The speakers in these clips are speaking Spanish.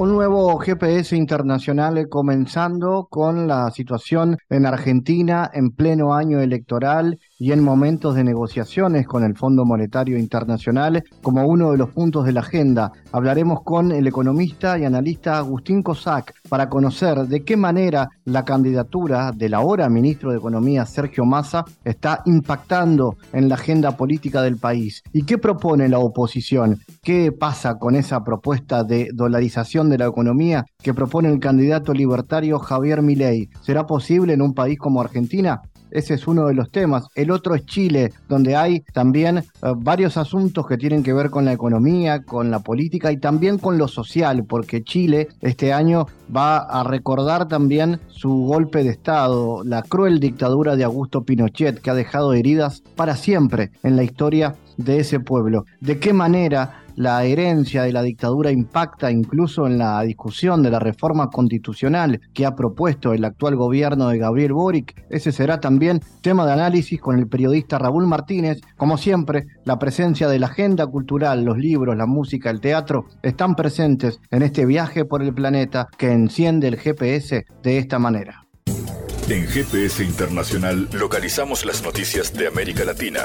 Un nuevo GPS internacional comenzando con la situación en Argentina en pleno año electoral y en momentos de negociaciones con el Fondo Monetario Internacional como uno de los puntos de la agenda. Hablaremos con el economista y analista Agustín Cosac para conocer de qué manera la candidatura del ahora ministro de Economía Sergio Massa está impactando en la agenda política del país y qué propone la oposición, qué pasa con esa propuesta de dolarización de la economía que propone el candidato libertario Javier Milei. ¿Será posible en un país como Argentina? Ese es uno de los temas. El otro es Chile, donde hay también eh, varios asuntos que tienen que ver con la economía, con la política y también con lo social, porque Chile este año va a recordar también su golpe de Estado, la cruel dictadura de Augusto Pinochet, que ha dejado heridas para siempre en la historia de ese pueblo. ¿De qué manera la herencia de la dictadura impacta incluso en la discusión de la reforma constitucional que ha propuesto el actual gobierno de Gabriel Boric. Ese será también tema de análisis con el periodista Raúl Martínez. Como siempre, la presencia de la agenda cultural, los libros, la música, el teatro están presentes en este viaje por el planeta que enciende el GPS de esta manera. En GPS Internacional localizamos las noticias de América Latina.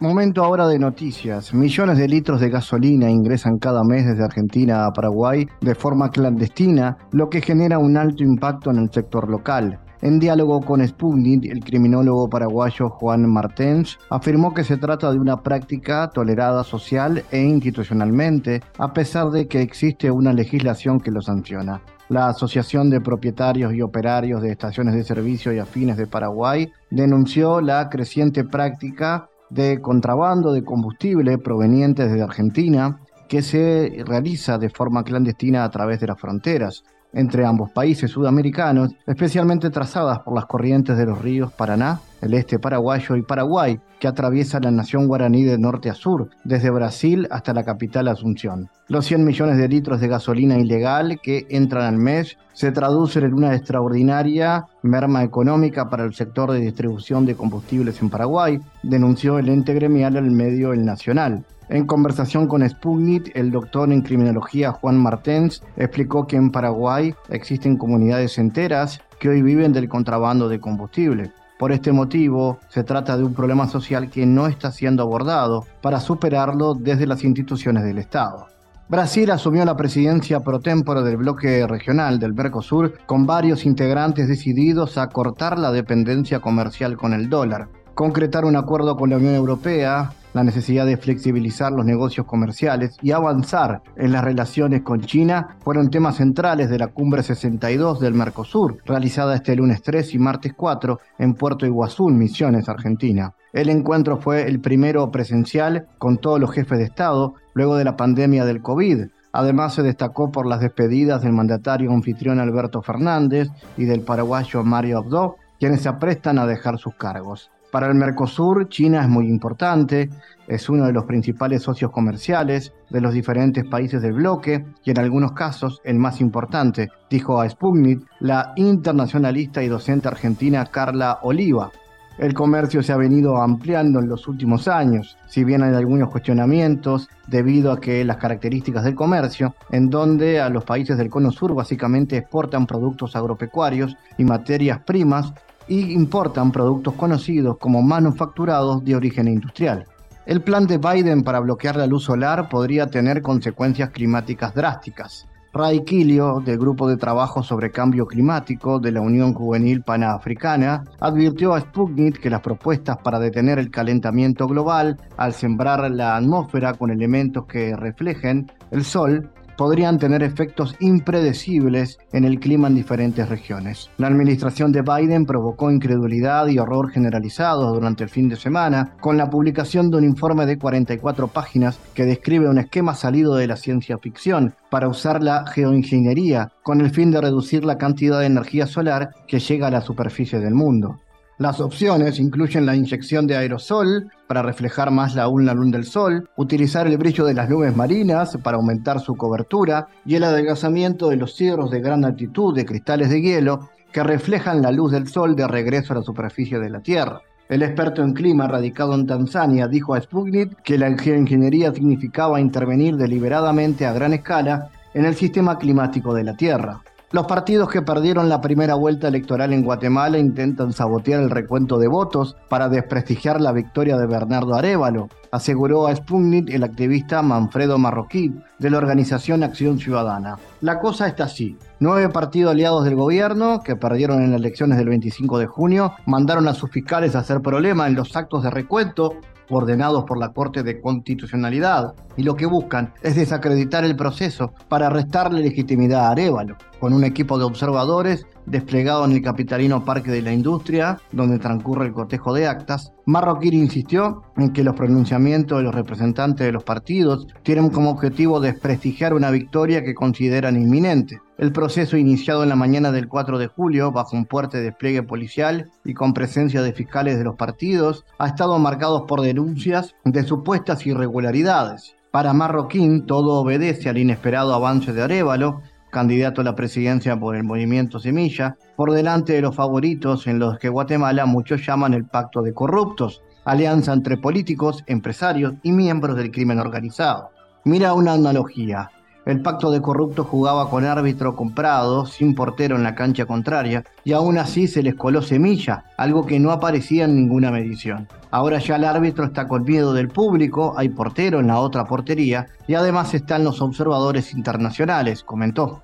Momento ahora de noticias. Millones de litros de gasolina ingresan cada mes desde Argentina a Paraguay de forma clandestina, lo que genera un alto impacto en el sector local. En diálogo con Sputnik, el criminólogo paraguayo Juan Martens afirmó que se trata de una práctica tolerada social e institucionalmente, a pesar de que existe una legislación que lo sanciona. La Asociación de Propietarios y Operarios de Estaciones de Servicio y Afines de Paraguay denunció la creciente práctica de contrabando de combustible provenientes de Argentina que se realiza de forma clandestina a través de las fronteras entre ambos países sudamericanos, especialmente trazadas por las corrientes de los ríos Paraná, el este paraguayo y Paraguay, que atraviesa la nación guaraní de norte a sur, desde Brasil hasta la capital Asunción. Los 100 millones de litros de gasolina ilegal que entran al mes se traducen en una extraordinaria merma económica para el sector de distribución de combustibles en Paraguay, denunció el ente gremial al medio El Nacional. En conversación con Sputnik, el doctor en criminología Juan Martens explicó que en Paraguay existen comunidades enteras que hoy viven del contrabando de combustible. Por este motivo, se trata de un problema social que no está siendo abordado para superarlo desde las instituciones del Estado. Brasil asumió la presidencia pro tempore del bloque regional del Mercosur con varios integrantes decididos a cortar la dependencia comercial con el dólar, concretar un acuerdo con la Unión Europea la necesidad de flexibilizar los negocios comerciales y avanzar en las relaciones con China fueron temas centrales de la cumbre 62 del Mercosur, realizada este lunes 3 y martes 4 en Puerto Iguazú, Misiones, Argentina. El encuentro fue el primero presencial con todos los jefes de Estado luego de la pandemia del COVID. Además se destacó por las despedidas del mandatario anfitrión Alberto Fernández y del paraguayo Mario Abdo, quienes se aprestan a dejar sus cargos. Para el Mercosur, China es muy importante, es uno de los principales socios comerciales de los diferentes países del bloque y en algunos casos el más importante, dijo a Sputnik la internacionalista y docente argentina Carla Oliva. El comercio se ha venido ampliando en los últimos años, si bien hay algunos cuestionamientos debido a que las características del comercio, en donde a los países del cono sur básicamente exportan productos agropecuarios y materias primas y importan productos conocidos como manufacturados de origen industrial. El plan de Biden para bloquear la luz solar podría tener consecuencias climáticas drásticas. Ray Kilio, del Grupo de Trabajo sobre Cambio Climático de la Unión Juvenil Panafricana, advirtió a Sputnik que las propuestas para detener el calentamiento global al sembrar la atmósfera con elementos que reflejen el sol podrían tener efectos impredecibles en el clima en diferentes regiones. La administración de Biden provocó incredulidad y horror generalizados durante el fin de semana con la publicación de un informe de 44 páginas que describe un esquema salido de la ciencia ficción para usar la geoingeniería con el fin de reducir la cantidad de energía solar que llega a la superficie del mundo. Las opciones incluyen la inyección de aerosol para reflejar más la luz del sol, utilizar el brillo de las nubes marinas para aumentar su cobertura y el adelgazamiento de los cierros de gran altitud de cristales de hielo que reflejan la luz del sol de regreso a la superficie de la Tierra. El experto en clima radicado en Tanzania dijo a Sputnik que la geoingeniería significaba intervenir deliberadamente a gran escala en el sistema climático de la Tierra. Los partidos que perdieron la primera vuelta electoral en Guatemala intentan sabotear el recuento de votos para desprestigiar la victoria de Bernardo Arevalo, aseguró a Sputnik el activista Manfredo Marroquí de la organización Acción Ciudadana. La cosa está así. Nueve partidos aliados del gobierno, que perdieron en las elecciones del 25 de junio, mandaron a sus fiscales a hacer problema en los actos de recuento ordenados por la Corte de Constitucionalidad, y lo que buscan es desacreditar el proceso para restarle legitimidad a Arevalo, con un equipo de observadores desplegado en el capitalino Parque de la Industria, donde transcurre el cotejo de actas, Marroquín insistió en que los pronunciamientos de los representantes de los partidos tienen como objetivo desprestigiar una victoria que consideran inminente. El proceso iniciado en la mañana del 4 de julio, bajo un fuerte despliegue policial y con presencia de fiscales de los partidos, ha estado marcado por denuncias de supuestas irregularidades. Para Marroquín, todo obedece al inesperado avance de Arevalo, candidato a la presidencia por el movimiento Semilla, por delante de los favoritos en los que Guatemala muchos llaman el pacto de corruptos, alianza entre políticos, empresarios y miembros del crimen organizado. Mira una analogía. El pacto de corruptos jugaba con árbitro comprado, sin portero en la cancha contraria, y aún así se les coló semilla, algo que no aparecía en ninguna medición. Ahora ya el árbitro está con miedo del público, hay portero en la otra portería, y además están los observadores internacionales, comentó.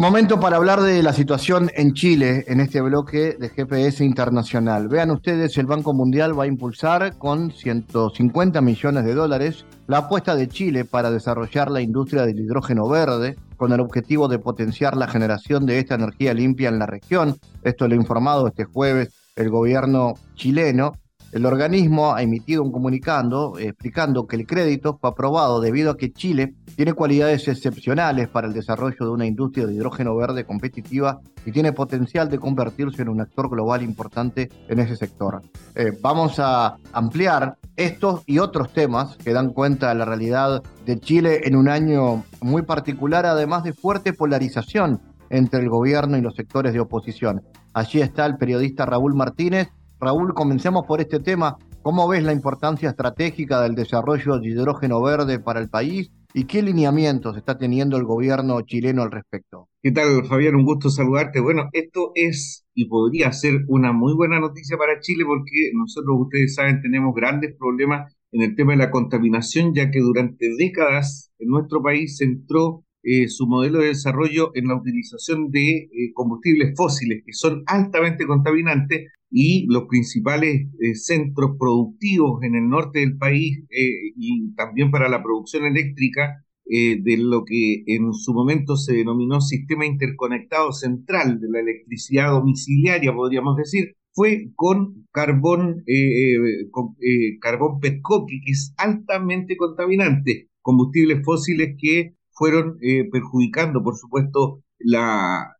Momento para hablar de la situación en Chile en este bloque de GPS internacional. Vean ustedes, el Banco Mundial va a impulsar con 150 millones de dólares la apuesta de Chile para desarrollar la industria del hidrógeno verde con el objetivo de potenciar la generación de esta energía limpia en la región. Esto lo ha informado este jueves el gobierno chileno el organismo ha emitido un comunicado explicando que el crédito fue aprobado debido a que Chile tiene cualidades excepcionales para el desarrollo de una industria de hidrógeno verde competitiva y tiene potencial de convertirse en un actor global importante en ese sector. Eh, vamos a ampliar estos y otros temas que dan cuenta de la realidad de Chile en un año muy particular, además de fuerte polarización entre el gobierno y los sectores de oposición. Allí está el periodista Raúl Martínez, Raúl, comencemos por este tema. ¿Cómo ves la importancia estratégica del desarrollo de hidrógeno verde para el país y qué lineamientos está teniendo el gobierno chileno al respecto? ¿Qué tal, Fabián? Un gusto saludarte. Bueno, esto es y podría ser una muy buena noticia para Chile porque nosotros, ustedes saben, tenemos grandes problemas en el tema de la contaminación, ya que durante décadas en nuestro país se entró eh, su modelo de desarrollo en la utilización de eh, combustibles fósiles que son altamente contaminantes y los principales eh, centros productivos en el norte del país y también para la producción eléctrica de lo que en su momento se denominó sistema interconectado central de la electricidad domiciliaria, podríamos decir, fue con carbón, con, carbón petcoque, que es altamente contaminante, combustibles fósiles que fueron eh, perjudicando, por supuesto, la,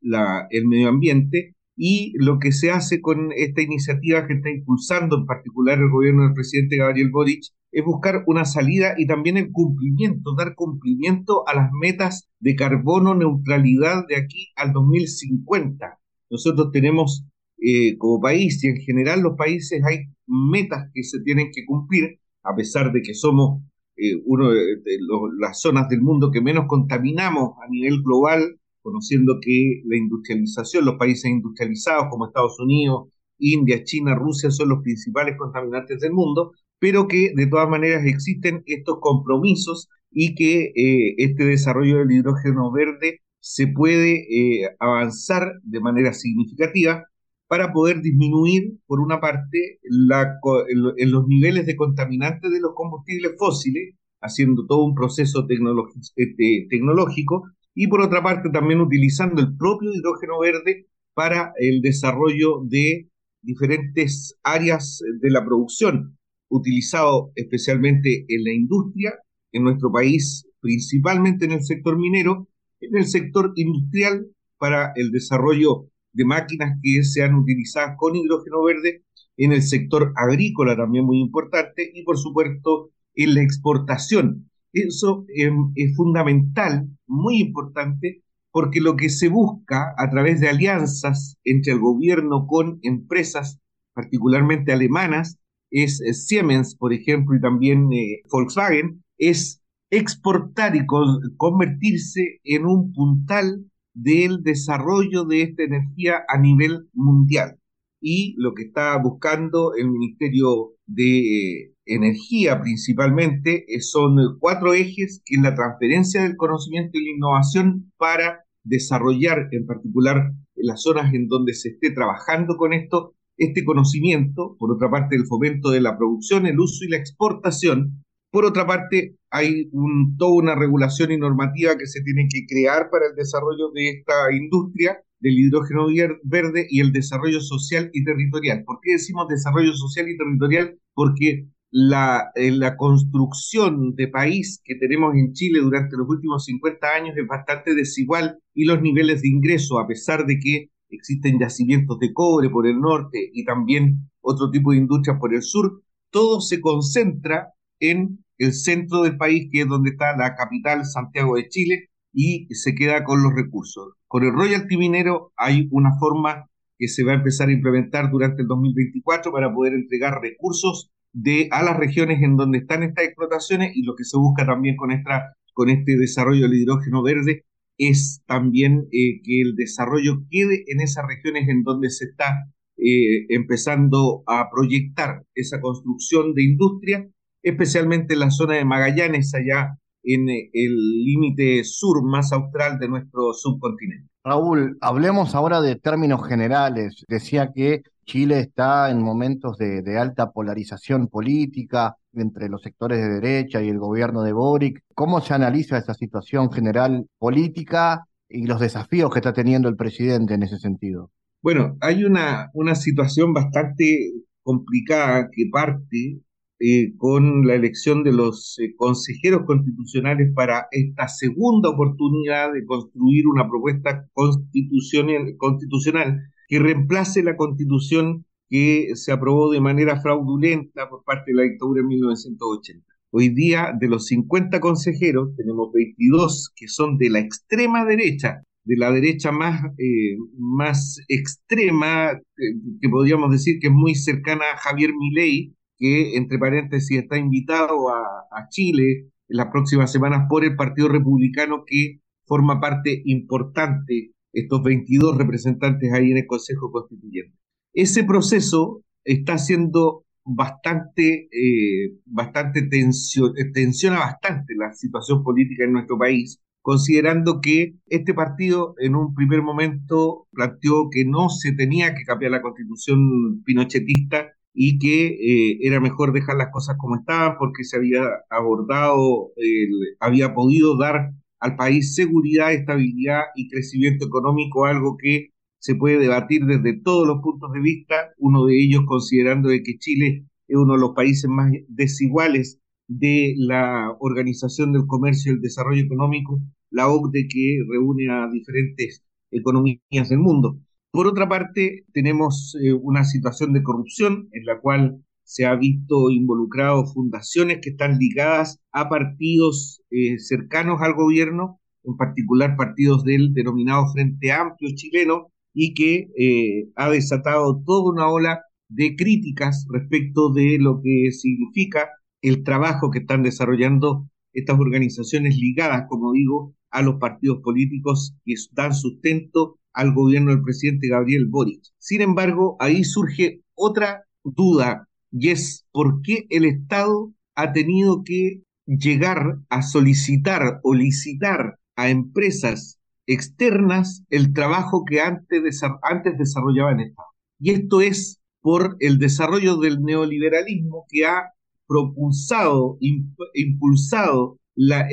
el medio ambiente. Y lo que se hace con esta iniciativa que está impulsando en particular el gobierno del presidente Gabriel Boric es buscar una salida y también el cumplimiento, dar cumplimiento a las metas de carbono neutralidad de aquí al 2050. Nosotros tenemos eh, como país y en general los países hay metas que se tienen que cumplir, a pesar de que somos eh, una de, las zonas del mundo que menos contaminamos a nivel global, conociendo que la industrialización, los países industrializados como Estados Unidos, India, China, Rusia son los principales contaminantes del mundo, pero que de todas maneras existen estos compromisos y que eh, este desarrollo del hidrógeno verde se puede eh, avanzar de manera significativa para poder disminuir, por una parte, los niveles de contaminantes de los combustibles fósiles, haciendo todo un proceso eh, tecnológico, y por otra parte también utilizando el propio hidrógeno verde para el desarrollo de diferentes áreas de la producción, utilizado especialmente en la industria, en nuestro país, principalmente en el sector minero, en el sector industrial para el desarrollo de máquinas que sean utilizadas con hidrógeno verde, en el sector agrícola también muy importante y por supuesto en la exportación. Eso em, es fundamental, muy importante, porque lo que se busca a través de alianzas entre el gobierno con empresas, particularmente alemanas, es Siemens, por ejemplo, y también eh, Volkswagen, es exportar y convertirse en un puntal del desarrollo de esta energía a nivel mundial. Y lo que está buscando el Ministerio de eh, Energía principalmente eh, son cuatro ejes, que es la transferencia del conocimiento y la innovación para desarrollar en particular en las zonas en donde se esté trabajando con esto, este conocimiento, por otra parte el fomento de la producción, el uso y la exportación, por otra parte hay un, toda una regulación y normativa que se tiene que crear para el desarrollo de esta industria del hidrógeno verde y el desarrollo social y territorial. ¿Por qué decimos desarrollo social y territorial? Porque la, eh, la construcción de país que tenemos en Chile durante los últimos 50 años es bastante desigual y los niveles de ingreso, a pesar de que existen yacimientos de cobre por el norte y también otro tipo de industrias por el sur, todo se concentra en el centro del país, que es donde está la capital, Santiago de Chile, y se queda con los recursos. Con el royalty minero hay una forma que se va a empezar a implementar durante el 2024 para poder entregar recursos de, a las regiones en donde están estas explotaciones y lo que se busca también con, esta, con este desarrollo del hidrógeno verde es también eh, que el desarrollo quede en esas regiones en donde se está eh, empezando a proyectar esa construcción de industria, especialmente en la zona de Magallanes, allá en eh, el límite sur más austral de nuestro subcontinente. Raúl, hablemos ahora de términos generales. Decía que Chile está en momentos de, alta polarización política entre los sectores de derecha y el gobierno de Boric. ¿Cómo se analiza esa situación general política y los desafíos que está teniendo el presidente en ese sentido? Bueno, hay una, una situación bastante complicada que parte eh, con la elección de los eh, consejeros constitucionales para esta segunda oportunidad de construir una propuesta constitucional, que reemplace la constitución que se aprobó de manera fraudulenta por parte de la dictadura en 1980. Hoy día, de los 50 consejeros, tenemos 22 que son de la extrema derecha, de la derecha más, eh, más extrema, que podríamos decir que es muy cercana a Javier Milei, que, entre paréntesis, está invitado a, Chile en las próximas semanas por el Partido Republicano, que forma parte importante, estos 22 representantes ahí en el Consejo Constituyente. Ese proceso está siendo bastante, eh, bastante tensión, tensiona bastante la situación política en nuestro país, considerando que este partido en un primer momento planteó que no se tenía que cambiar la constitución pinochetista y que eh, era mejor dejar las cosas como estaban porque se había abordado, había podido dar al país seguridad, estabilidad y crecimiento económico, algo que se puede debatir desde todos los puntos de vista, uno de ellos considerando de que Chile es uno de los países más desiguales de la Organización del Comercio y el Desarrollo Económico, la OCDE que reúne a diferentes economías del mundo. Por otra parte, tenemos eh, una situación de corrupción en la cual se ha visto involucrado fundaciones que están ligadas a partidos eh, cercanos al gobierno, en particular partidos del denominado Frente Amplio chileno, y que eh, ha desatado toda una ola de críticas respecto de lo que significa el trabajo que están desarrollando estas organizaciones ligadas, como digo, a los partidos políticos que dan sustento al gobierno del presidente Gabriel Boric. Sin embargo, ahí surge otra duda y es por qué el Estado ha tenido que llegar a solicitar o licitar a empresas externas el trabajo que antes, antes desarrollaba el Estado. y esto es por el desarrollo del neoliberalismo que ha propulsado, impulsado la,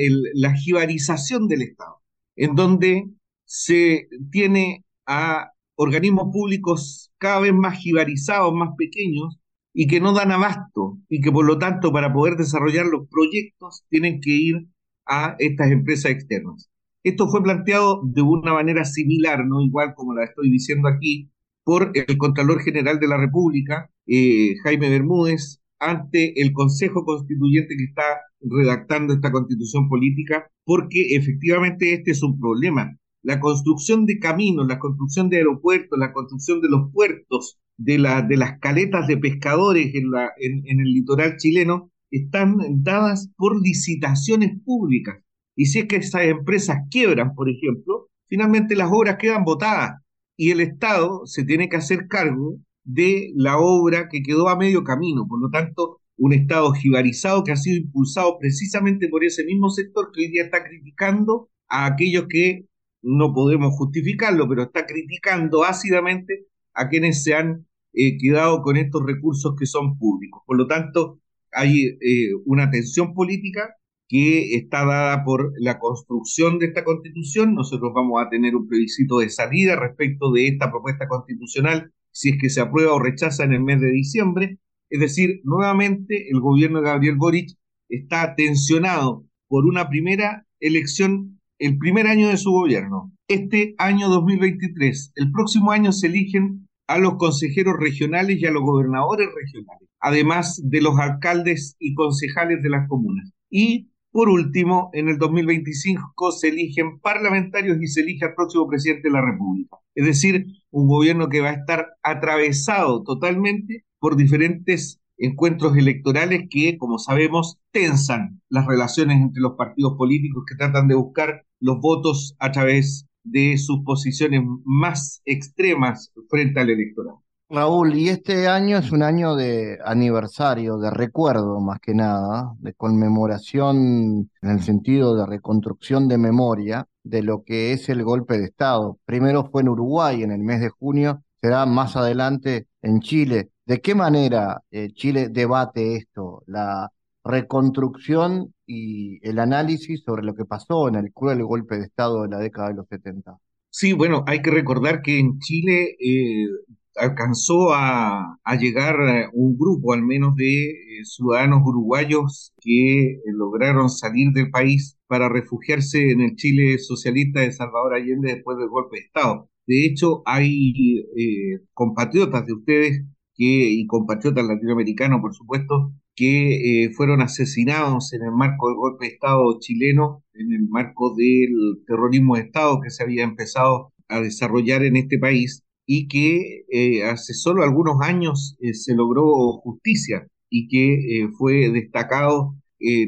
jibarización del Estado, en donde se tiene a organismos públicos cada vez más jibarizados, más pequeños, y que no dan abasto, y que por lo tanto para poder desarrollar los proyectos tienen que ir a estas empresas externas. Esto fue planteado de una manera similar, no igual como la estoy diciendo aquí, por el Contralor General de la República, eh, Jaime Bermúdez, ante el Consejo Constituyente que está redactando esta constitución política, porque efectivamente este es un problema. La construcción de caminos, la construcción de aeropuertos, la construcción de los puertos, de, las caletas de pescadores en el litoral chileno, están dadas por licitaciones públicas. Y si es que esas empresas quiebran, por ejemplo, finalmente las obras quedan botadas y el Estado se tiene que hacer cargo de la obra que quedó a medio camino. Por lo tanto, un Estado jibarizado que ha sido impulsado precisamente por ese mismo sector que hoy día está criticando a aquellos que no podemos justificarlo, pero está criticando ácidamente a quienes se han eh, quedado con estos recursos que son públicos. Por lo tanto, hay eh, una tensión política que está dada por la construcción de esta constitución. Nosotros vamos a tener un plebiscito de salida respecto de esta propuesta constitucional si es que se aprueba o rechaza en el mes de diciembre. Es decir, nuevamente el gobierno de Gabriel Boric está tensionado por una primera elección, el primer año de su gobierno. Este año 2023, el próximo año se eligen a los consejeros regionales y a los gobernadores regionales, además de los alcaldes y concejales de las comunas. Y por último, en el 2025 se eligen parlamentarios y se elige al próximo presidente de la República. Es decir, un gobierno que va a estar atravesado totalmente por diferentes encuentros electorales que, como sabemos, tensan las relaciones entre los partidos políticos que tratan de buscar los votos a través de sus posiciones más extremas frente al electorado. Raúl, y este año es un año de aniversario, de recuerdo más que nada, de conmemoración en el sentido de reconstrucción de memoria de lo que es el golpe de Estado. Primero fue en Uruguay en el mes de junio, será más adelante en Chile. ¿De qué manera eh, Chile debate esto, la reconstrucción y el análisis sobre lo que pasó en el cruel golpe de Estado de la década de los 70? Sí, bueno, hay que recordar que en Chile eh, alcanzó a, llegar eh, un grupo al menos de eh, ciudadanos uruguayos que eh, lograron salir del país para refugiarse en el Chile socialista de Salvador Allende después del golpe de Estado. De hecho, hay compatriotas de ustedes que, y compatriotas latinoamericanos, por supuesto, que fueron asesinados en el marco del golpe de Estado chileno, en el marco del terrorismo de Estado que se había empezado a desarrollar en este país y que eh, hace solo algunos años eh, se logró justicia y que eh, fue destacado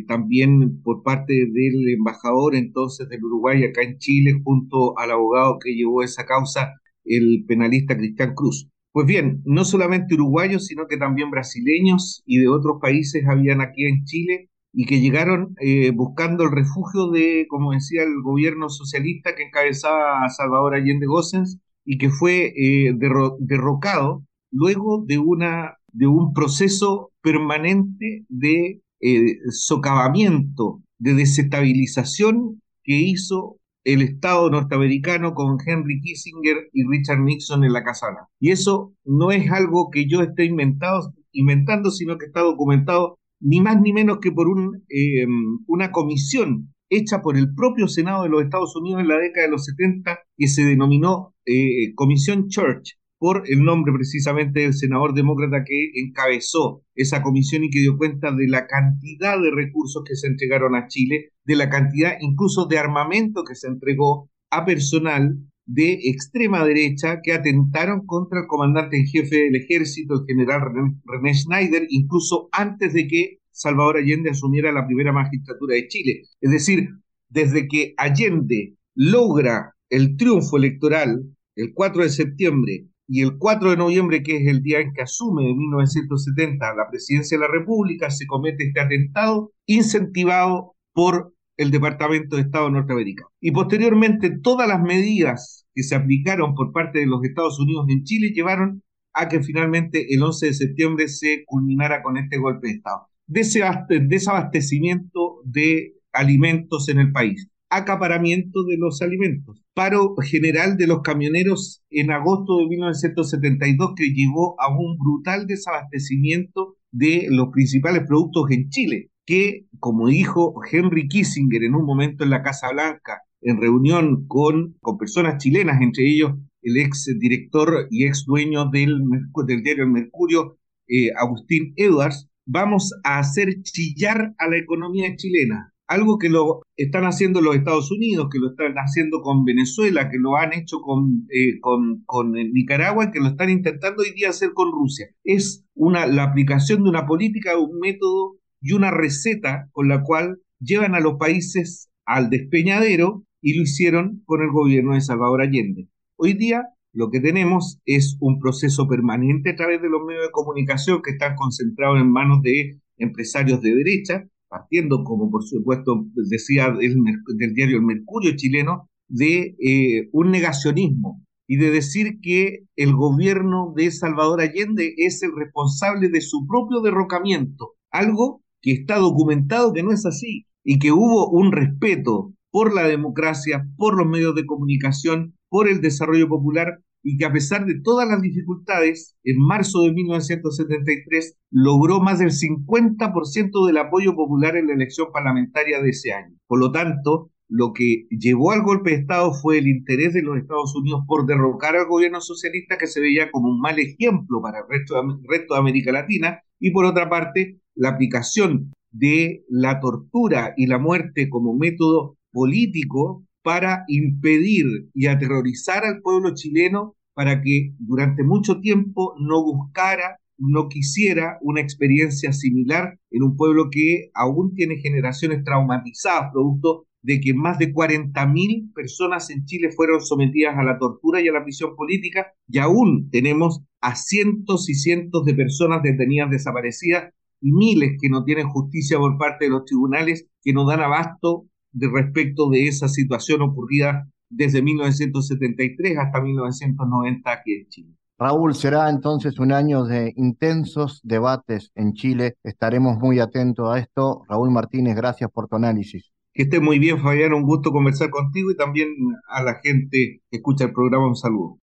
también por parte del embajador entonces del Uruguay acá en Chile junto al abogado que llevó esa causa, el penalista Cristian Cruz. Pues bien, no solamente uruguayos, sino que también brasileños y de otros países habían aquí en Chile y que llegaron buscando el refugio de, como decía el gobierno socialista que encabezaba a Salvador Allende Gossens, y que fue eh, derrocado luego de, una, de un proceso permanente de eh, socavamiento, de desestabilización que hizo el Estado norteamericano con Henry Kissinger y Richard Nixon en la Casa Blanca. Y eso no es algo que yo esté inventado, inventando, sino que está documentado ni más ni menos que por un, eh, una comisión hecha por el propio Senado de los Estados Unidos en la década de los 70 que se denominó eh, Comisión Church por el nombre precisamente del senador demócrata que encabezó esa comisión y que dio cuenta de la cantidad de recursos que se entregaron a Chile, de la cantidad incluso de armamento que se entregó a personal de extrema derecha que atentaron contra el comandante en jefe del ejército, el general René Schneider, incluso antes de que Salvador Allende asumiera la primera magistratura de Chile. Es decir, desde que Allende logra el triunfo electoral el 4 de septiembre y el 4 de noviembre, que es el día en que asume en 1970 la presidencia de la República, se comete este atentado incentivado por el Departamento de Estado norteamericano. Y posteriormente todas las medidas que se aplicaron por parte de los Estados Unidos en Chile llevaron a que finalmente el 11 de septiembre se culminara con este golpe de Estado. Desabastecimiento de alimentos en el país, acaparamiento de los alimentos, paro general de los camioneros en agosto de 1972 que llevó a un brutal desabastecimiento de los principales productos en Chile, que, como dijo Henry Kissinger en un momento en la Casa Blanca, en reunión con, con personas chilenas, entre ellos el ex director y ex dueño del, del diario El Mercurio, eh, Agustín Edwards, vamos a hacer chillar a la economía chilena. Algo que lo están haciendo los Estados Unidos, que lo están haciendo con Venezuela, que lo han hecho con, eh, con, con Nicaragua y que lo están intentando hoy día hacer con Rusia. Es una, la aplicación de una política, un método y una receta con la cual llevan a los países al despeñadero y lo hicieron con el gobierno de Salvador Allende. Hoy día lo que tenemos es un proceso permanente a través de los medios de comunicación que están concentrados en manos de empresarios de derecha, partiendo, como por supuesto decía el, del diario El Mercurio chileno, de eh, un negacionismo y de decir que el gobierno de Salvador Allende es el responsable de su propio derrocamiento, algo que está documentado que no es así y que hubo un respeto por la democracia, por los medios de comunicación, por el desarrollo popular y que a pesar de todas las dificultades, en marzo de 1973 logró más del 50% del apoyo popular en la elección parlamentaria de ese año. Por lo tanto, lo que llevó al golpe de Estado fue el interés de los Estados Unidos por derrocar al gobierno socialista que se veía como un mal ejemplo para el resto de, resto de América Latina y por otra parte la aplicación de la tortura y la muerte como método político para impedir y aterrorizar al pueblo chileno para que durante mucho tiempo no buscara, no quisiera una experiencia similar en un pueblo que aún tiene generaciones traumatizadas, producto de que más de 40.000 personas en Chile fueron sometidas a la tortura y a la prisión política y aún tenemos a cientos y cientos de personas detenidas desaparecidas y miles que no tienen justicia por parte de los tribunales que no dan abasto de respecto de esa situación ocurrida desde 1973 hasta 1990 aquí en Chile. Raúl, será entonces un año de intensos debates en Chile. Estaremos muy atentos a esto. Raúl Martínez, gracias por tu análisis. Que esté muy bien, Fabián. Un gusto conversar contigo y también a la gente que escucha el programa un saludo.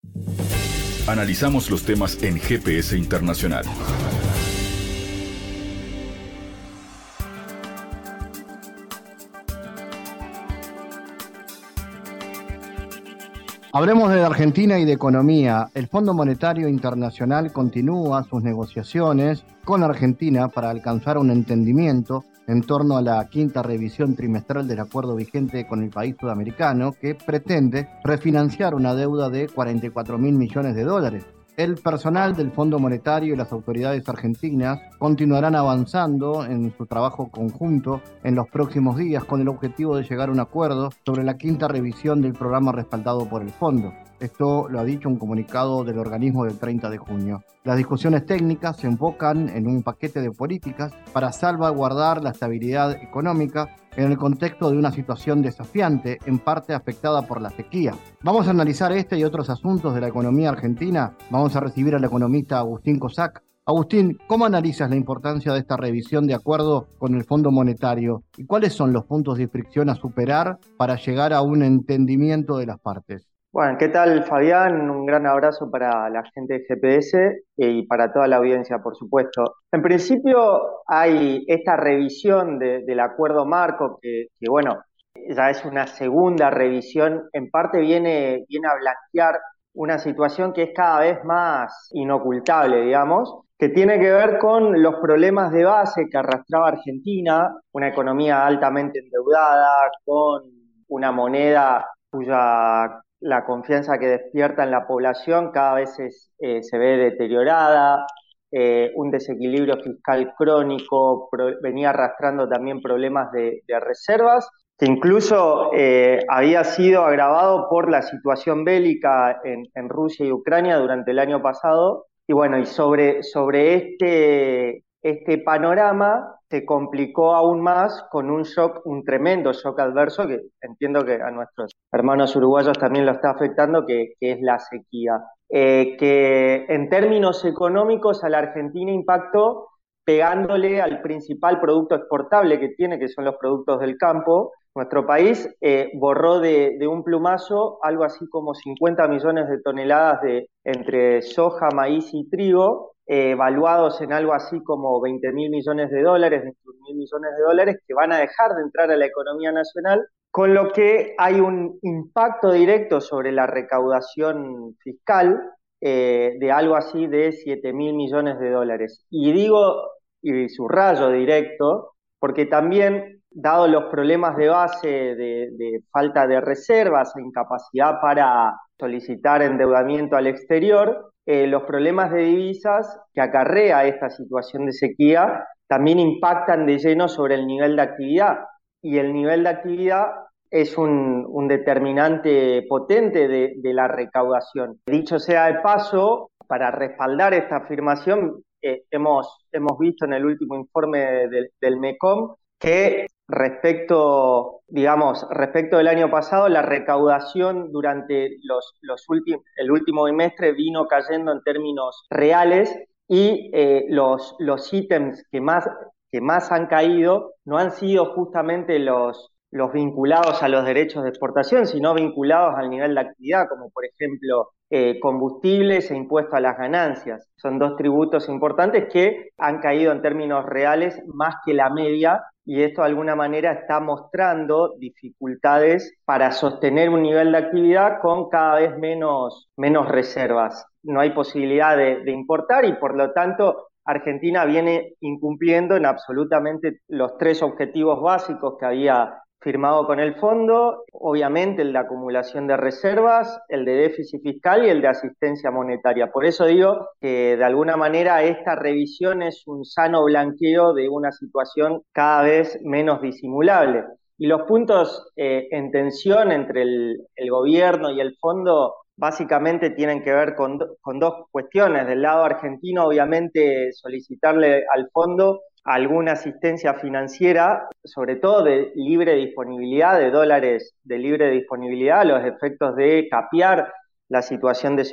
Analizamos los temas en GPS Internacional. Hablemos de Argentina y de economía. El Fondo Monetario Internacional continúa sus negociaciones con Argentina para alcanzar un entendimiento en torno a la quinta revisión trimestral del acuerdo vigente con el país sudamericano que pretende refinanciar una deuda de 44 mil millones de dólares. El personal del Fondo Monetario y las autoridades argentinas continuarán avanzando en su trabajo conjunto en los próximos días con el objetivo de llegar a un acuerdo sobre la quinta revisión del programa respaldado por el fondo. Esto lo ha dicho un comunicado del organismo del 30 de junio. Las discusiones técnicas se enfocan en un paquete de políticas para salvaguardar la estabilidad económica en el contexto de una situación desafiante, en parte afectada por la sequía. Vamos a analizar este y otros asuntos de la economía argentina. Vamos a recibir al economista Agustín Cosac. Agustín, ¿cómo analizas la importancia de esta revisión de acuerdo con el Fondo Monetario y cuáles son los puntos de fricción a superar para llegar a un entendimiento de las partes? Bueno, ¿qué tal Fabián? Un gran abrazo para la gente de GPS y para toda la audiencia, por supuesto. En principio hay esta revisión del acuerdo marco que, bueno, ya es una segunda revisión, en parte viene, viene a blanquear una situación que es cada vez más inocultable, digamos, que tiene que ver con los problemas de base que arrastraba Argentina, una economía altamente endeudada, con una moneda cuya la confianza que despierta en la población cada vez eh, se ve deteriorada, eh, un desequilibrio fiscal crónico, venía arrastrando también problemas de, reservas, que incluso eh, había sido agravado por la situación bélica en, en, Rusia y Ucrania durante el año pasado. Y bueno, y sobre, sobre este, este panorama se complicó aún más con un shock, un tremendo shock adverso que entiendo que a nuestros hermanos uruguayos también lo está afectando, que, es la sequía. eh, que en términos económicos a la Argentina impactó pegándole al principal producto exportable que tiene, que son los productos del campo. Nuestro país eh, borró de, un plumazo algo así como 50 millones de toneladas de entre soja, maíz y trigo, eh, evaluados en algo así como 20 mil millones de dólares, 21 mil millones de dólares, que van a dejar de entrar a la economía nacional, con lo que hay un impacto directo sobre la recaudación fiscal eh, de algo así de 7 mil millones de dólares. Y digo, y subrayo directo, porque también, dado los problemas de base de, falta de reservas e incapacidad para solicitar endeudamiento al exterior, eh, los problemas de divisas que acarrea esta situación de sequía también impactan de lleno sobre el nivel de actividad. Y el nivel de actividad es un, determinante potente de, la recaudación. Dicho sea de paso, para respaldar esta afirmación, eh, hemos, hemos visto en el último informe del MECOM que respecto, digamos, respecto del año pasado, la recaudación durante los, los últimos, el último bimestre vino cayendo en términos reales y eh, los, los ítems que más, que más han caído no han sido justamente los, los vinculados a los derechos de exportación, sino vinculados al nivel de actividad, como por ejemplo eh, combustibles e impuesto a las ganancias. Son dos tributos importantes que han caído en términos reales más que la media y esto de alguna manera está mostrando dificultades para sostener un nivel de actividad con cada vez menos, menos reservas. No hay posibilidad de, de importar y por lo tanto Argentina viene incumpliendo en absolutamente los tres objetivos básicos que había firmado con el fondo, obviamente el de acumulación de reservas, el de déficit fiscal y el de asistencia monetaria. Por eso digo que de alguna manera esta revisión es un sano blanqueo de una situación cada vez menos disimulable. Y los puntos eh, en tensión entre el, gobierno y el fondo básicamente tienen que ver con, con dos cuestiones. Del lado argentino, obviamente, solicitarle al fondo alguna asistencia financiera, sobre todo de libre disponibilidad, de dólares de libre disponibilidad, los efectos de capear la situación de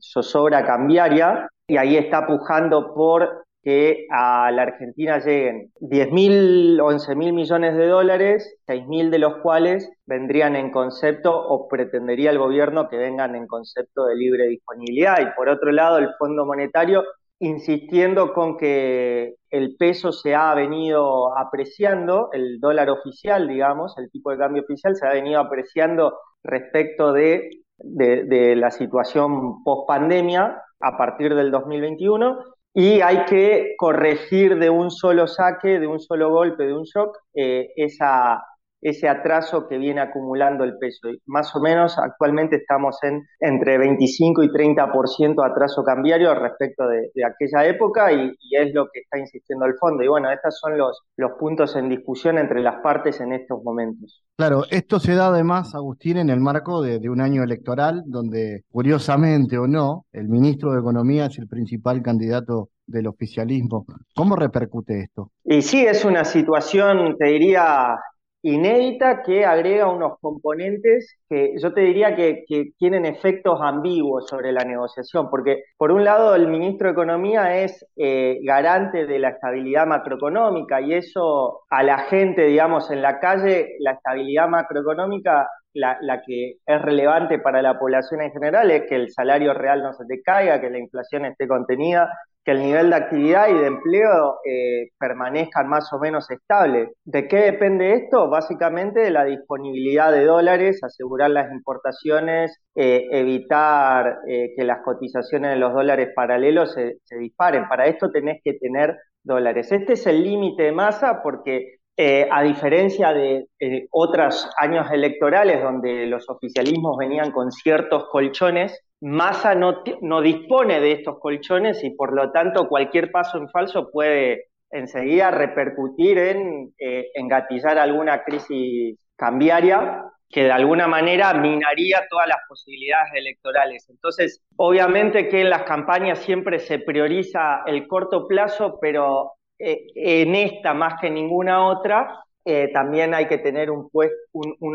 zozobra cambiaria, y ahí está pujando por que a la Argentina lleguen 10.000, 11.000 millones de dólares, 6.000 de los cuales vendrían en concepto o pretendería el gobierno que vengan en concepto de libre disponibilidad. Y por otro lado, el Fondo Monetario insistiendo con que el peso se ha venido apreciando, el dólar oficial, digamos, el tipo de cambio oficial se ha venido apreciando respecto de, de, la situación post pandemia a partir del 2021 y hay que corregir de un solo saque, de un solo golpe, de un shock, eh, esa, ese atraso que viene acumulando el peso. Más o menos actualmente estamos en entre 25 y 30% atraso cambiario respecto de, aquella época y, es lo que está insistiendo el fondo. Y bueno, estos son los, los puntos en discusión entre las partes en estos momentos. Claro, esto se da además, Agustín, en el marco de, de un año electoral donde, curiosamente o no, el ministro de Economía es el principal candidato del oficialismo. ¿Cómo repercute esto? Y sí, es una situación, te diría, inédita que agrega unos componentes que yo te diría que, tienen efectos ambiguos sobre la negociación, porque por un lado el ministro de Economía es eh, garante de la estabilidad macroeconómica y eso a la gente, digamos, en la calle, la estabilidad macroeconómica la, la, que es relevante para la población en general es que el salario real no se te caiga, que la inflación esté contenida que el nivel de actividad y de empleo eh, permanezcan más o menos estables. ¿De qué depende esto? Básicamente de la disponibilidad de dólares, asegurar las importaciones, eh, evitar eh, que las cotizaciones de los dólares paralelos se, disparen. Para esto tenés que tener dólares. Este es el límite de masa porque a diferencia de otros años electorales donde los oficialismos venían con ciertos colchones, Massa no, no dispone de estos colchones y por lo tanto cualquier paso en falso puede enseguida repercutir en eh, engatillar alguna crisis cambiaria que de alguna manera minaría todas las posibilidades electorales. Entonces, obviamente que en las campañas siempre se prioriza el corto plazo, pero eh, en esta más que ninguna otra, eh, también hay que tener un,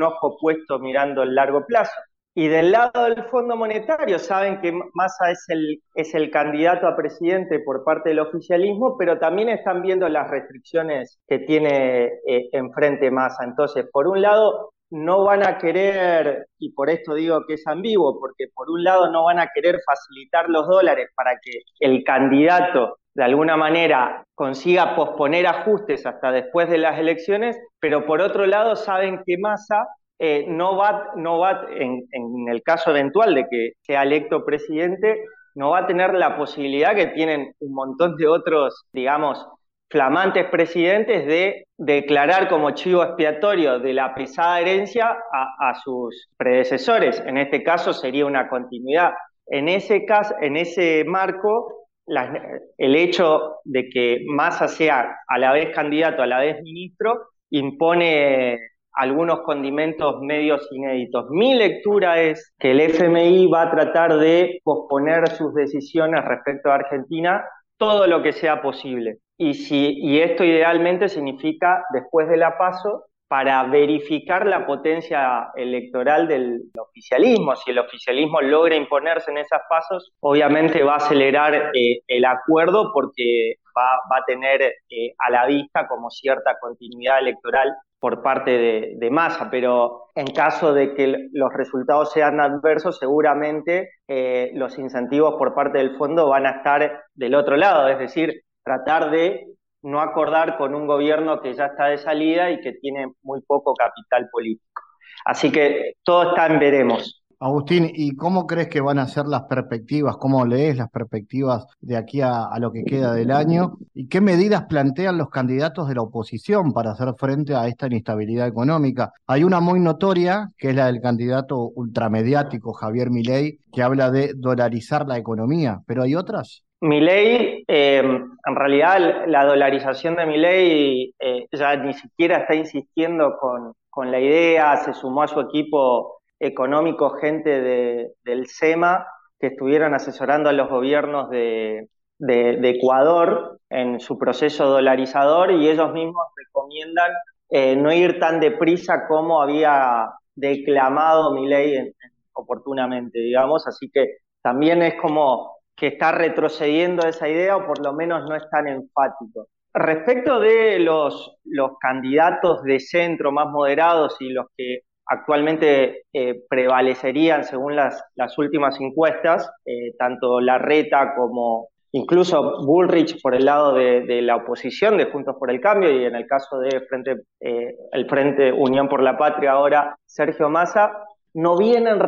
ojo puesto mirando el largo plazo. Y del lado del Fondo Monetario, saben que Massa es el, es el candidato a presidente por parte del oficialismo, pero también están viendo las restricciones que tiene eh, enfrente Massa. Entonces, por un lado, no van a querer, y por esto digo que es ambiguo, porque por un lado no van a querer facilitar los dólares para que el candidato de alguna manera consiga posponer ajustes hasta después de las elecciones, pero por otro lado saben que Massa eh, no va, no va en, el caso eventual de que sea electo presidente, no va a tener la posibilidad que tienen un montón de otros, digamos, flamantes presidentes de declarar como chivo expiatorio de la pesada herencia a, sus predecesores. En este caso sería una continuidad. En ese caso, en ese marco, el hecho de que Massa sea a la vez candidato, a la vez ministro, impone algunos condimentos medios inéditos. Mi lectura es que el FMI va a tratar de posponer sus decisiones respecto a Argentina todo lo que sea posible. Y, si, y esto idealmente significa, después de la paso, para verificar la potencia electoral del oficialismo. Si el oficialismo logra imponerse en esas pasos, obviamente va a acelerar eh, el acuerdo porque va, a tener eh, a la vista como cierta continuidad electoral por parte de, de, Massa, pero en caso de que los resultados sean adversos, seguramente eh, los incentivos por parte del fondo van a estar del otro lado, es decir, tratar de no acordar con un gobierno que ya está de salida y que tiene muy poco capital político. Así que todo está en veremos. Agustín, ¿y cómo crees que van a ser las perspectivas? ¿Cómo lees las perspectivas de aquí a, lo que queda del año? ¿Y qué medidas plantean los candidatos de la oposición para hacer frente a esta inestabilidad económica? Hay una muy notoria, que es la del candidato ultramediático Javier Milei, que habla de dolarizar la economía, pero hay otras. Milei, eh, en realidad la dolarización de Milei eh, ya ni siquiera está insistiendo con, con la idea, se sumó a su equipo económico gente de, del SEMA que estuvieron asesorando a los gobiernos de, Ecuador en su proceso dolarizador y ellos mismos recomiendan eh, no ir tan deprisa como había declamado mi ley oportunamente, digamos, así que también es como que está retrocediendo esa idea o por lo menos no es tan enfático. Respecto de los, los candidatos de centro más moderados y los que actualmente eh, prevalecerían, según las, las últimas encuestas, eh, tanto Larreta como incluso Bullrich por el lado de, la oposición de Juntos por el Cambio y en el caso de Frente, eh, el Frente Unión por la Patria ahora Sergio Massa, no vienen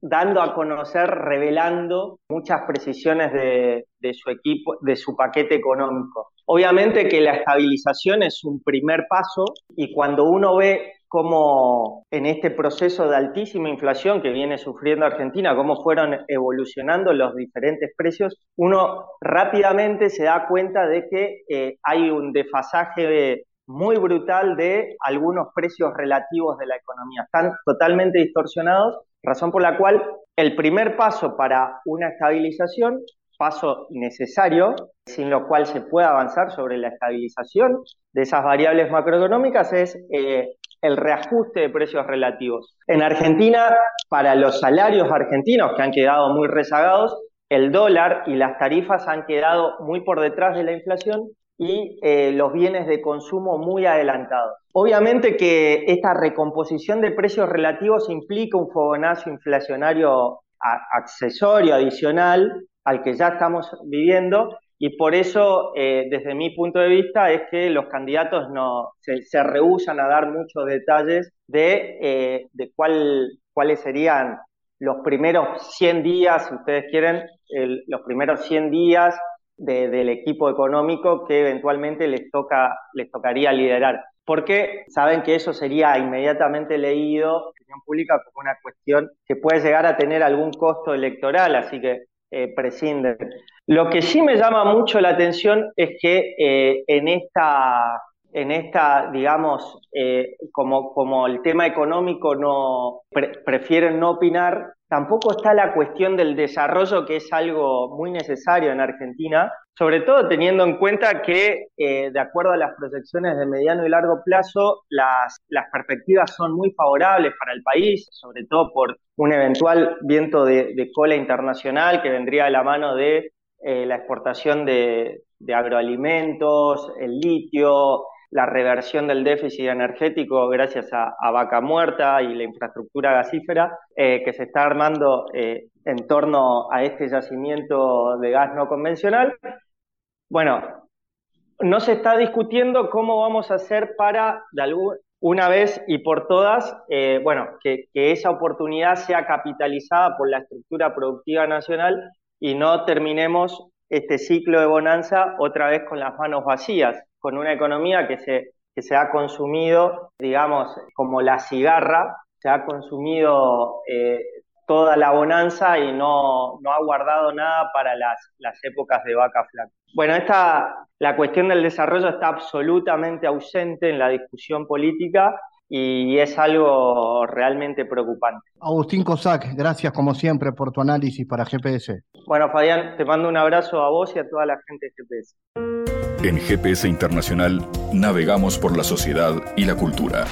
dando a conocer, revelando muchas precisiones de, su equipo, de su paquete económico. Obviamente que la estabilización es un primer paso y cuando uno ve cómo en este proceso de altísima inflación que viene sufriendo Argentina, cómo fueron evolucionando los diferentes precios, uno rápidamente se da cuenta de que eh, hay un desfasaje muy brutal de algunos precios relativos de la economía. Están totalmente distorsionados, razón por la cual el primer paso para una estabilización paso necesario, sin lo cual se puede avanzar sobre la estabilización de esas variables macroeconómicas, es eh, el reajuste de precios relativos. En Argentina, para los salarios argentinos que han quedado muy rezagados, el dólar y las tarifas han quedado muy por detrás de la inflación y eh, los bienes de consumo muy adelantados. Obviamente que esta recomposición de precios relativos implica un fogonazo inflacionario accesorio, adicional, al que ya estamos viviendo y por eso, eh, desde mi punto de vista, es que los candidatos no se, se rehusan a dar muchos detalles de, eh, cuál, cuáles serían los primeros 100 días, si ustedes quieren, los primeros 100 días del equipo económico que eventualmente les, toca, les tocaría liderar. Porque saben que eso sería inmediatamente leído en opinión pública como una cuestión que puede llegar a tener algún costo electoral, así que eh, prescinden. Lo que sí me llama mucho la atención es que eh, en, esta, en esta, digamos, eh, como, como el tema económico no prefieren no opinar, tampoco está la cuestión del desarrollo, que es algo muy necesario en Argentina, sobre todo teniendo en cuenta que, eh, de acuerdo a las proyecciones de mediano y largo plazo, las, las perspectivas son muy favorables para el país, sobre todo por un eventual viento de, cola internacional que vendría de la mano de eh, la exportación de agroalimentos, el litio, la reversión del déficit energético gracias a, vaca muerta y la infraestructura gasífera eh, que se está armando eh, en torno a este yacimiento de gas no convencional. Bueno, no se está discutiendo cómo vamos a hacer para, de una vez y por todas, eh, bueno, que, que esa oportunidad sea capitalizada por la estructura productiva nacional y no terminemos este ciclo de bonanza otra vez con las manos vacías con una economía que se, que se ha consumido, digamos, como la cigarra, se ha consumido eh, toda la bonanza y no, no, ha guardado nada para las, las épocas de vaca flaca. Bueno, esta, la cuestión del desarrollo está absolutamente ausente en la discusión política y es algo realmente preocupante. Agustín Cosac, gracias como siempre por tu análisis para GPS. Bueno, Fabián, te mando un abrazo a vos y a toda la gente de GPS. En GPS Internacional navegamos por la sociedad y la cultura.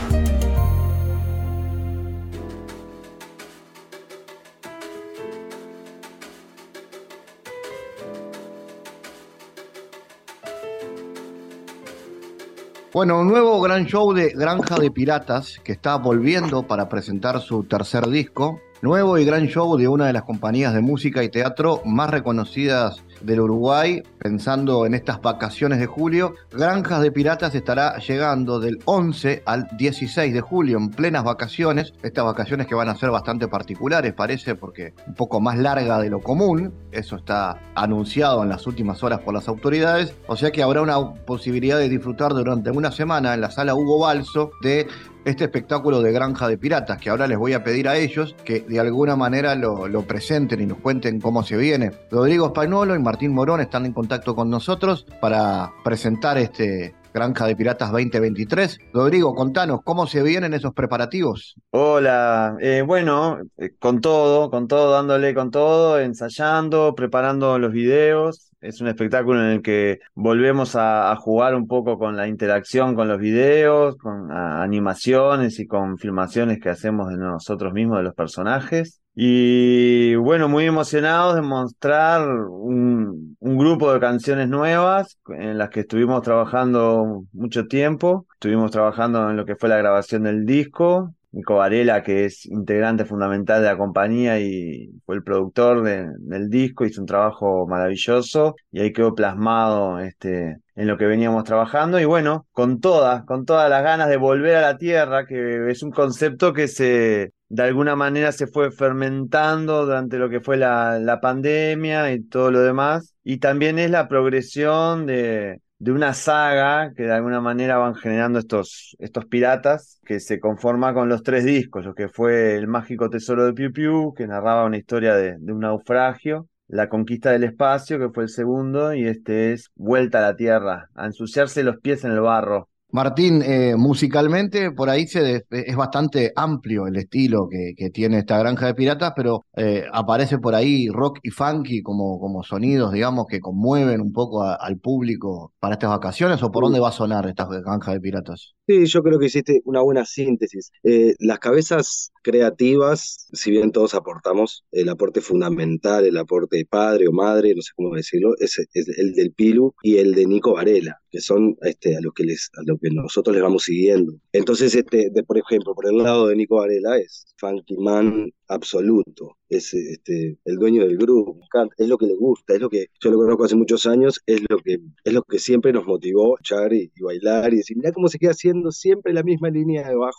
Bueno, un nuevo gran show de Granja de Piratas que está volviendo para presentar su tercer disco. Nuevo y gran show de una de las compañías de música y teatro más reconocidas del Uruguay, pensando en estas vacaciones de julio. Granjas de Piratas estará llegando del 11 al 16 de julio, en plenas vacaciones. Estas vacaciones que van a ser bastante particulares, parece, porque un poco más larga de lo común. Eso está anunciado en las últimas horas por las autoridades. O sea que habrá una posibilidad de disfrutar durante una semana en la sala Hugo Balso de este espectáculo de Granja de Piratas, que ahora les voy a pedir a ellos que de alguna manera lo, presenten y nos cuenten cómo se viene. Rodrigo Españolo y Martín Morón están en contacto con nosotros para presentar este Granja de Piratas 2023. Rodrigo, contanos, ¿cómo se vienen esos preparativos? Hola, eh, bueno, eh, con todo, con todo, dándole con todo, ensayando, preparando los videos, es un espectáculo en el que volvemos a, jugar un poco con la interacción con los videos, con animaciones y con filmaciones que hacemos de nosotros mismos, de los personajes. Y bueno, muy emocionados de mostrar un, un, grupo de canciones nuevas en las que estuvimos trabajando mucho tiempo. Estuvimos trabajando en lo que fue la grabación del disco Nico Varela, que es integrante fundamental de la compañía y fue el productor del disco, hizo un trabajo maravilloso y ahí quedó plasmado este, en lo que veníamos trabajando y bueno, con todas, con todas las ganas de volver a la tierra, que es un concepto que se de alguna manera se fue fermentando durante lo que fue la, la pandemia y todo lo demás. Y también es la progresión de, de una saga que de alguna manera van generando estos, estos piratas que se conforma con los tres discos, lo que fue El mágico tesoro de Piu Piu, que narraba una historia de, de un naufragio, La conquista del espacio, que fue el segundo, y este es Vuelta a la Tierra, a ensuciarse los pies en el barro, Martín, eh, musicalmente por ahí se es bastante amplio el estilo que, tiene esta granja de piratas, pero eh, aparece por ahí rock y funky como, como sonidos, digamos, que conmueven un poco al público para estas vacaciones, o por dónde va a sonar esta granja de piratas? Sí, yo creo que hiciste una buena síntesis. Eh, las cabezas creativas, si bien todos aportamos, el aporte fundamental, el aporte de padre o madre, no sé cómo decirlo, es, el del Pilu y el de Nico Varela, que son este, a los que les, a lo que nosotros les vamos siguiendo. Entonces, este, de, por ejemplo, por el lado de Nico Varela es funky man absoluto, es este, el dueño del grupo, es lo que le gusta, es lo que yo lo conozco hace muchos años, es lo que, es lo que siempre nos motivó echar y, bailar y decir, mira cómo se queda haciendo siempre la misma línea de bajo.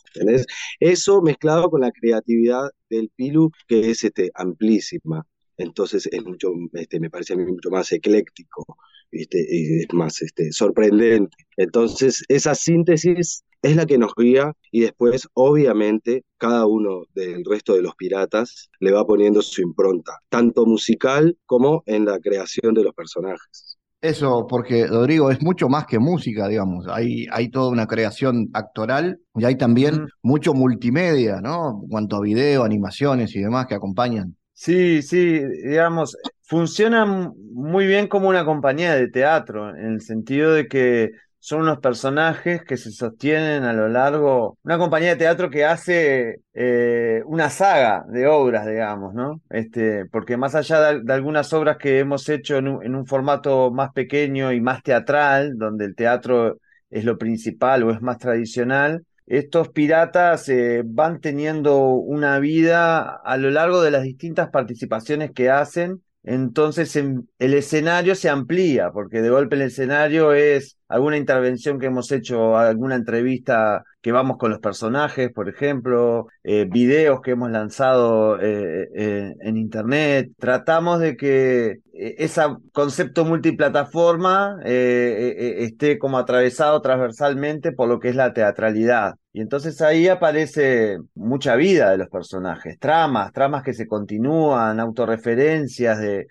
Eso mezclado con la creatividad del Pilu, que es este, amplísima. Entonces es mucho, este, me parece a mí mucho más ecléctico, este, y es más este, sorprendente. Entonces esa síntesis es la que nos guía y después, obviamente, cada uno del resto de los piratas le va poniendo su impronta, tanto musical como en la creación de los personajes. Eso, porque Rodrigo es mucho más que música, digamos. Hay, hay toda una creación actoral y hay también mucho multimedia, ¿no? En cuanto a video, animaciones y demás que acompañan. Sí, sí, digamos, funciona muy bien como una compañía de teatro, en el sentido de que son unos personajes que se sostienen a lo largo, una compañía de teatro que hace eh, una saga de obras, digamos, ¿no? Este, porque más allá de, algunas obras que hemos hecho en un, formato más pequeño y más teatral, donde el teatro es lo principal o es más tradicional, estos piratas eh, van teniendo una vida a lo largo de las distintas participaciones que hacen entonces el escenario se amplía, porque de golpe el escenario es alguna intervención que hemos hecho, alguna entrevista que vamos con los personajes, por ejemplo, eh, videos que hemos lanzado eh, eh, en internet. Tratamos de que ese concepto multiplataforma esté como atravesado transversalmente por lo que es la teatralidad. Y entonces ahí aparece mucha vida de los personajes, tramas, tramas que se continúan, autorreferencias, de,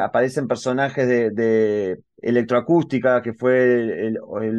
aparecen personajes de Electroacústica, que fue el,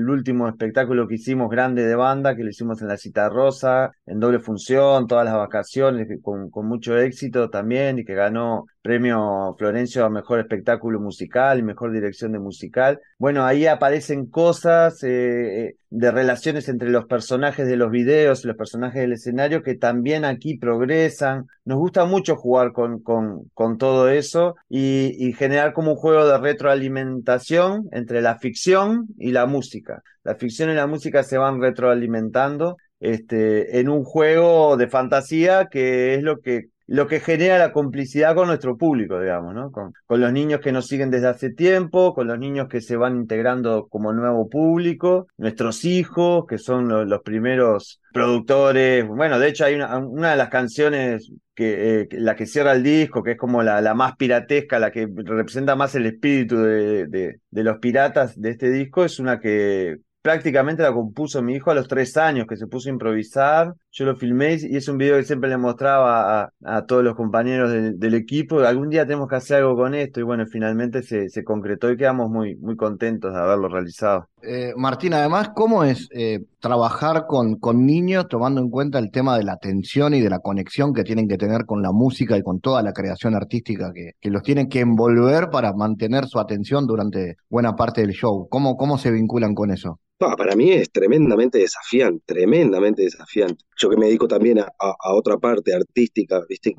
último espectáculo que hicimos grande de banda, que lo hicimos en la Cita Rosa, en doble función, todas las vacaciones, con, con mucho éxito también, y que ganó premio Florencio a mejor espectáculo musical y mejor dirección de musical. Bueno, ahí aparecen cosas eh, eh, de relaciones entre los personajes de los videos y los personajes del escenario que también aquí progresan. Nos gusta mucho jugar con, con, con todo eso y, y generar como un juego de retroalimentación entre la ficción y la música. La ficción y la música se van retroalimentando este, en un juego de fantasía que es lo que lo que genera la complicidad con nuestro público, digamos, ¿no? Con, los niños que nos siguen desde hace tiempo, con los niños que se van integrando como nuevo público, nuestros hijos, que son los primeros productores. Bueno, de hecho hay una, de las canciones que, eh, la que cierra el disco, que es como la, más piratesca, la que representa más el espíritu de los piratas de este disco, es una que prácticamente la compuso mi hijo a los tres años, que se puso a improvisar. Yo lo filmé y es un video que siempre le mostraba a, todos los compañeros del, equipo. Algún día tenemos que hacer algo con esto y bueno, finalmente se, concretó y quedamos muy, muy contentos de haberlo realizado. Eh, Martín, además, ¿cómo es eh, trabajar con, con niños tomando en cuenta el tema de la atención y de la conexión que tienen que tener con la música y con toda la creación artística que, que los tienen que envolver para mantener su atención durante buena parte del show? ¿Cómo, cómo se vinculan con eso? para mí es tremendamente desafiante, tremendamente desafiante. Yo que me dedico también a, otra parte artística, ¿viste?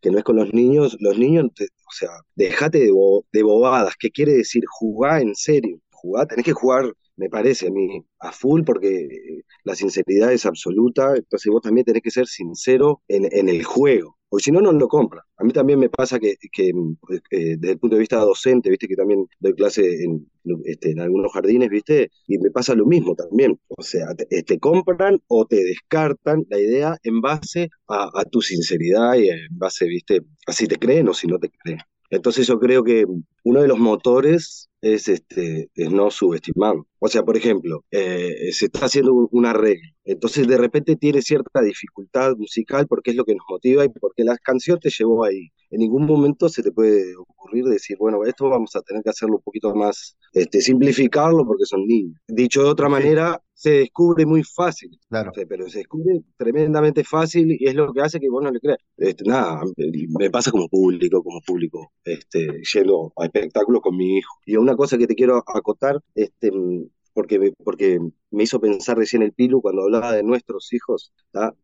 que no es con los niños, los niños, o sea, dejate de, bobadas, ¿qué quiere decir jugar en serio? Jugar, tenés que jugar, me parece a mí, a full porque la sinceridad es absoluta, entonces vos también tenés que ser sincero en el juego porque si no, no lo compra. A mí también me pasa que, que eh, desde el punto de vista docente, viste que también doy clase en, este, en algunos jardines, viste, y me pasa lo mismo también. O sea, te, te compran o te descartan la idea en base a, a, tu sinceridad y en base, viste, a si te creen o si no te creen. Entonces yo creo que uno de los motores es, este, es no subestimar. O sea, por ejemplo, eh, se está haciendo un, arreglo, entonces de repente tiene cierta dificultad musical porque es lo que nos motiva y porque la canción te llevó ahí. En ningún momento se te puede ocurrir decir, bueno, esto vamos a tener que hacerlo un poquito más, este, simplificarlo porque son niños. Dicho de otra manera, se descubre muy fácil, claro. pero se descubre tremendamente fácil y es lo que hace que vos no le creas. Este, nada, me pasa como público, como público, este, yendo a espectáculos con mi hijo. Y una cosa que te quiero acotar, este, porque porque me hizo pensar recién el Pilu cuando hablaba de nuestros hijos.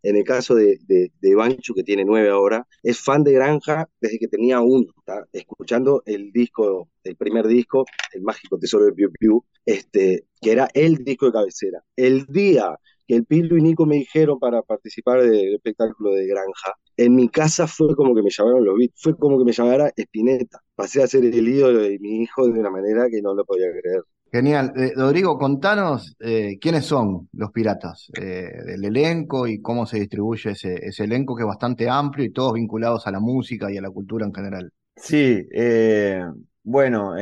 En el caso de, de, Banchu, que tiene nueve ahora, es fan de Granja desde que tenía uno, escuchando el disco, el primer disco, El Mágico Tesoro de Piu Piu, este, que era el disco de cabecera. El día que el Pilu y Nico me dijeron para participar del espectáculo de Granja, en mi casa fue como que me llamaron los beats, fue como que me llamara Espineta. Pasé a ser el ídolo de mi hijo de una manera que no lo podía creer. Genial. Eh, Rodrigo, contanos eh, quiénes son los piratas eh, del elenco y cómo se distribuye ese, elenco que es bastante amplio y todos vinculados a la música y a la cultura en general. Sí, bueno,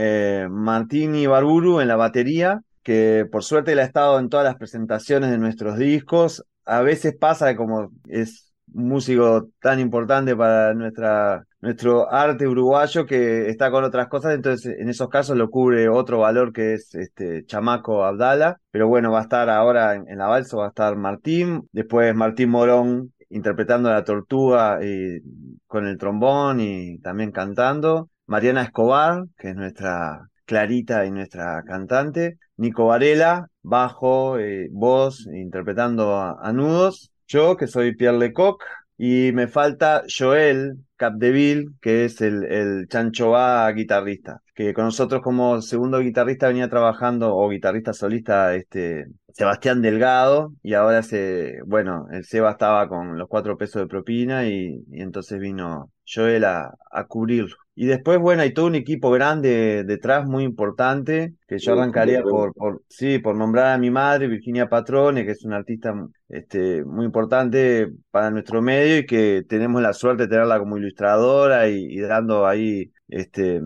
Martín Ibarburu en la batería, que por suerte él ha estado en todas las presentaciones de nuestros discos. A veces pasa como es músico tan importante para nuestra, nuestro arte uruguayo que está con otras cosas, entonces en esos casos lo cubre otro valor que es este Chamaco Abdala, pero bueno, va a estar ahora en, la balsa, va a estar Martín, después Martín Morón interpretando a la tortuga y, con el trombón y también cantando, Mariana Escobar, que es nuestra Clarita y nuestra cantante, Nico Varela, bajo, eh, voz, interpretando a, nudos, yo que soy Pierre Lecoq, y me falta Joel Capdeville, que es el, el Chancho A guitarrista, que con nosotros como segundo guitarrista venía trabajando, o guitarrista solista, este, Sebastián Delgado, y ahora se, bueno, el Seba estaba con los cuatro pesos de propina y, entonces vino Joel a, a cubrirlo. Y después, bueno, hay todo un equipo grande detrás, muy importante, que yo arrancaría por, por, sí, por nombrar a mi madre, Virginia Patrone, que es una artista este, muy importante para nuestro medio y que tenemos la suerte de tenerla como ilustradora y, y dando ahí este,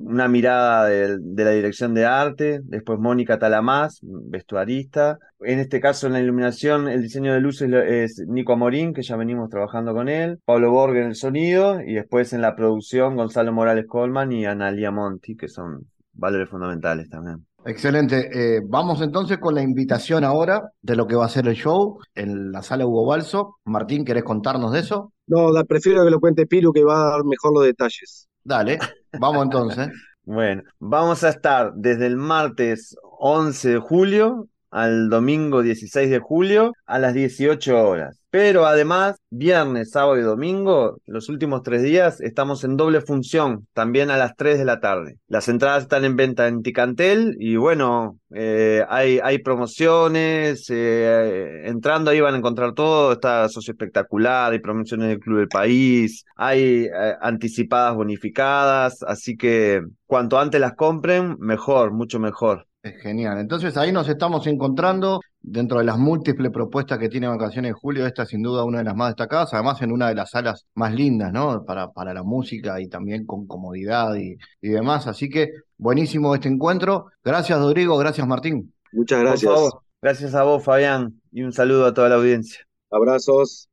una mirada de, la dirección de arte, después Mónica Talamás, vestuarista. En este caso, en la iluminación, el diseño de luces es Nico Amorín, que ya venimos trabajando con él, Pablo Borg en el sonido, y después en la producción, Gonzalo Morales Colman y Analia Monti, que son valores fundamentales también. Excelente. Eh, vamos entonces con la invitación ahora de lo que va a ser el show en la sala Hugo Balso. Martín, ¿querés contarnos de eso? No, prefiero que lo cuente Pilu, que va a dar mejor los detalles. Dale, vamos entonces. bueno, vamos a estar desde el martes 11 de julio al domingo 16 de julio a las 18 horas. Pero además, viernes, sábado y domingo, los últimos tres días, estamos en doble función, también a las 3 de la tarde. Las entradas están en venta en Ticantel y bueno, eh, hay, hay promociones, eh, entrando ahí van a encontrar todo, está socio espectacular, hay promociones del Club del País, hay eh, anticipadas bonificadas, así que cuanto antes las compren, mejor, mucho mejor. Es genial. Entonces ahí nos estamos encontrando dentro de las múltiples propuestas que tiene Vacaciones de Julio. Esta sin duda una de las más destacadas, además en una de las salas más lindas, ¿no? Para, para la música y también con comodidad y, y demás. Así que buenísimo este encuentro. Gracias Rodrigo, gracias Martín. Muchas gracias. Gracias a vos Fabián y un saludo a toda la audiencia. Abrazos.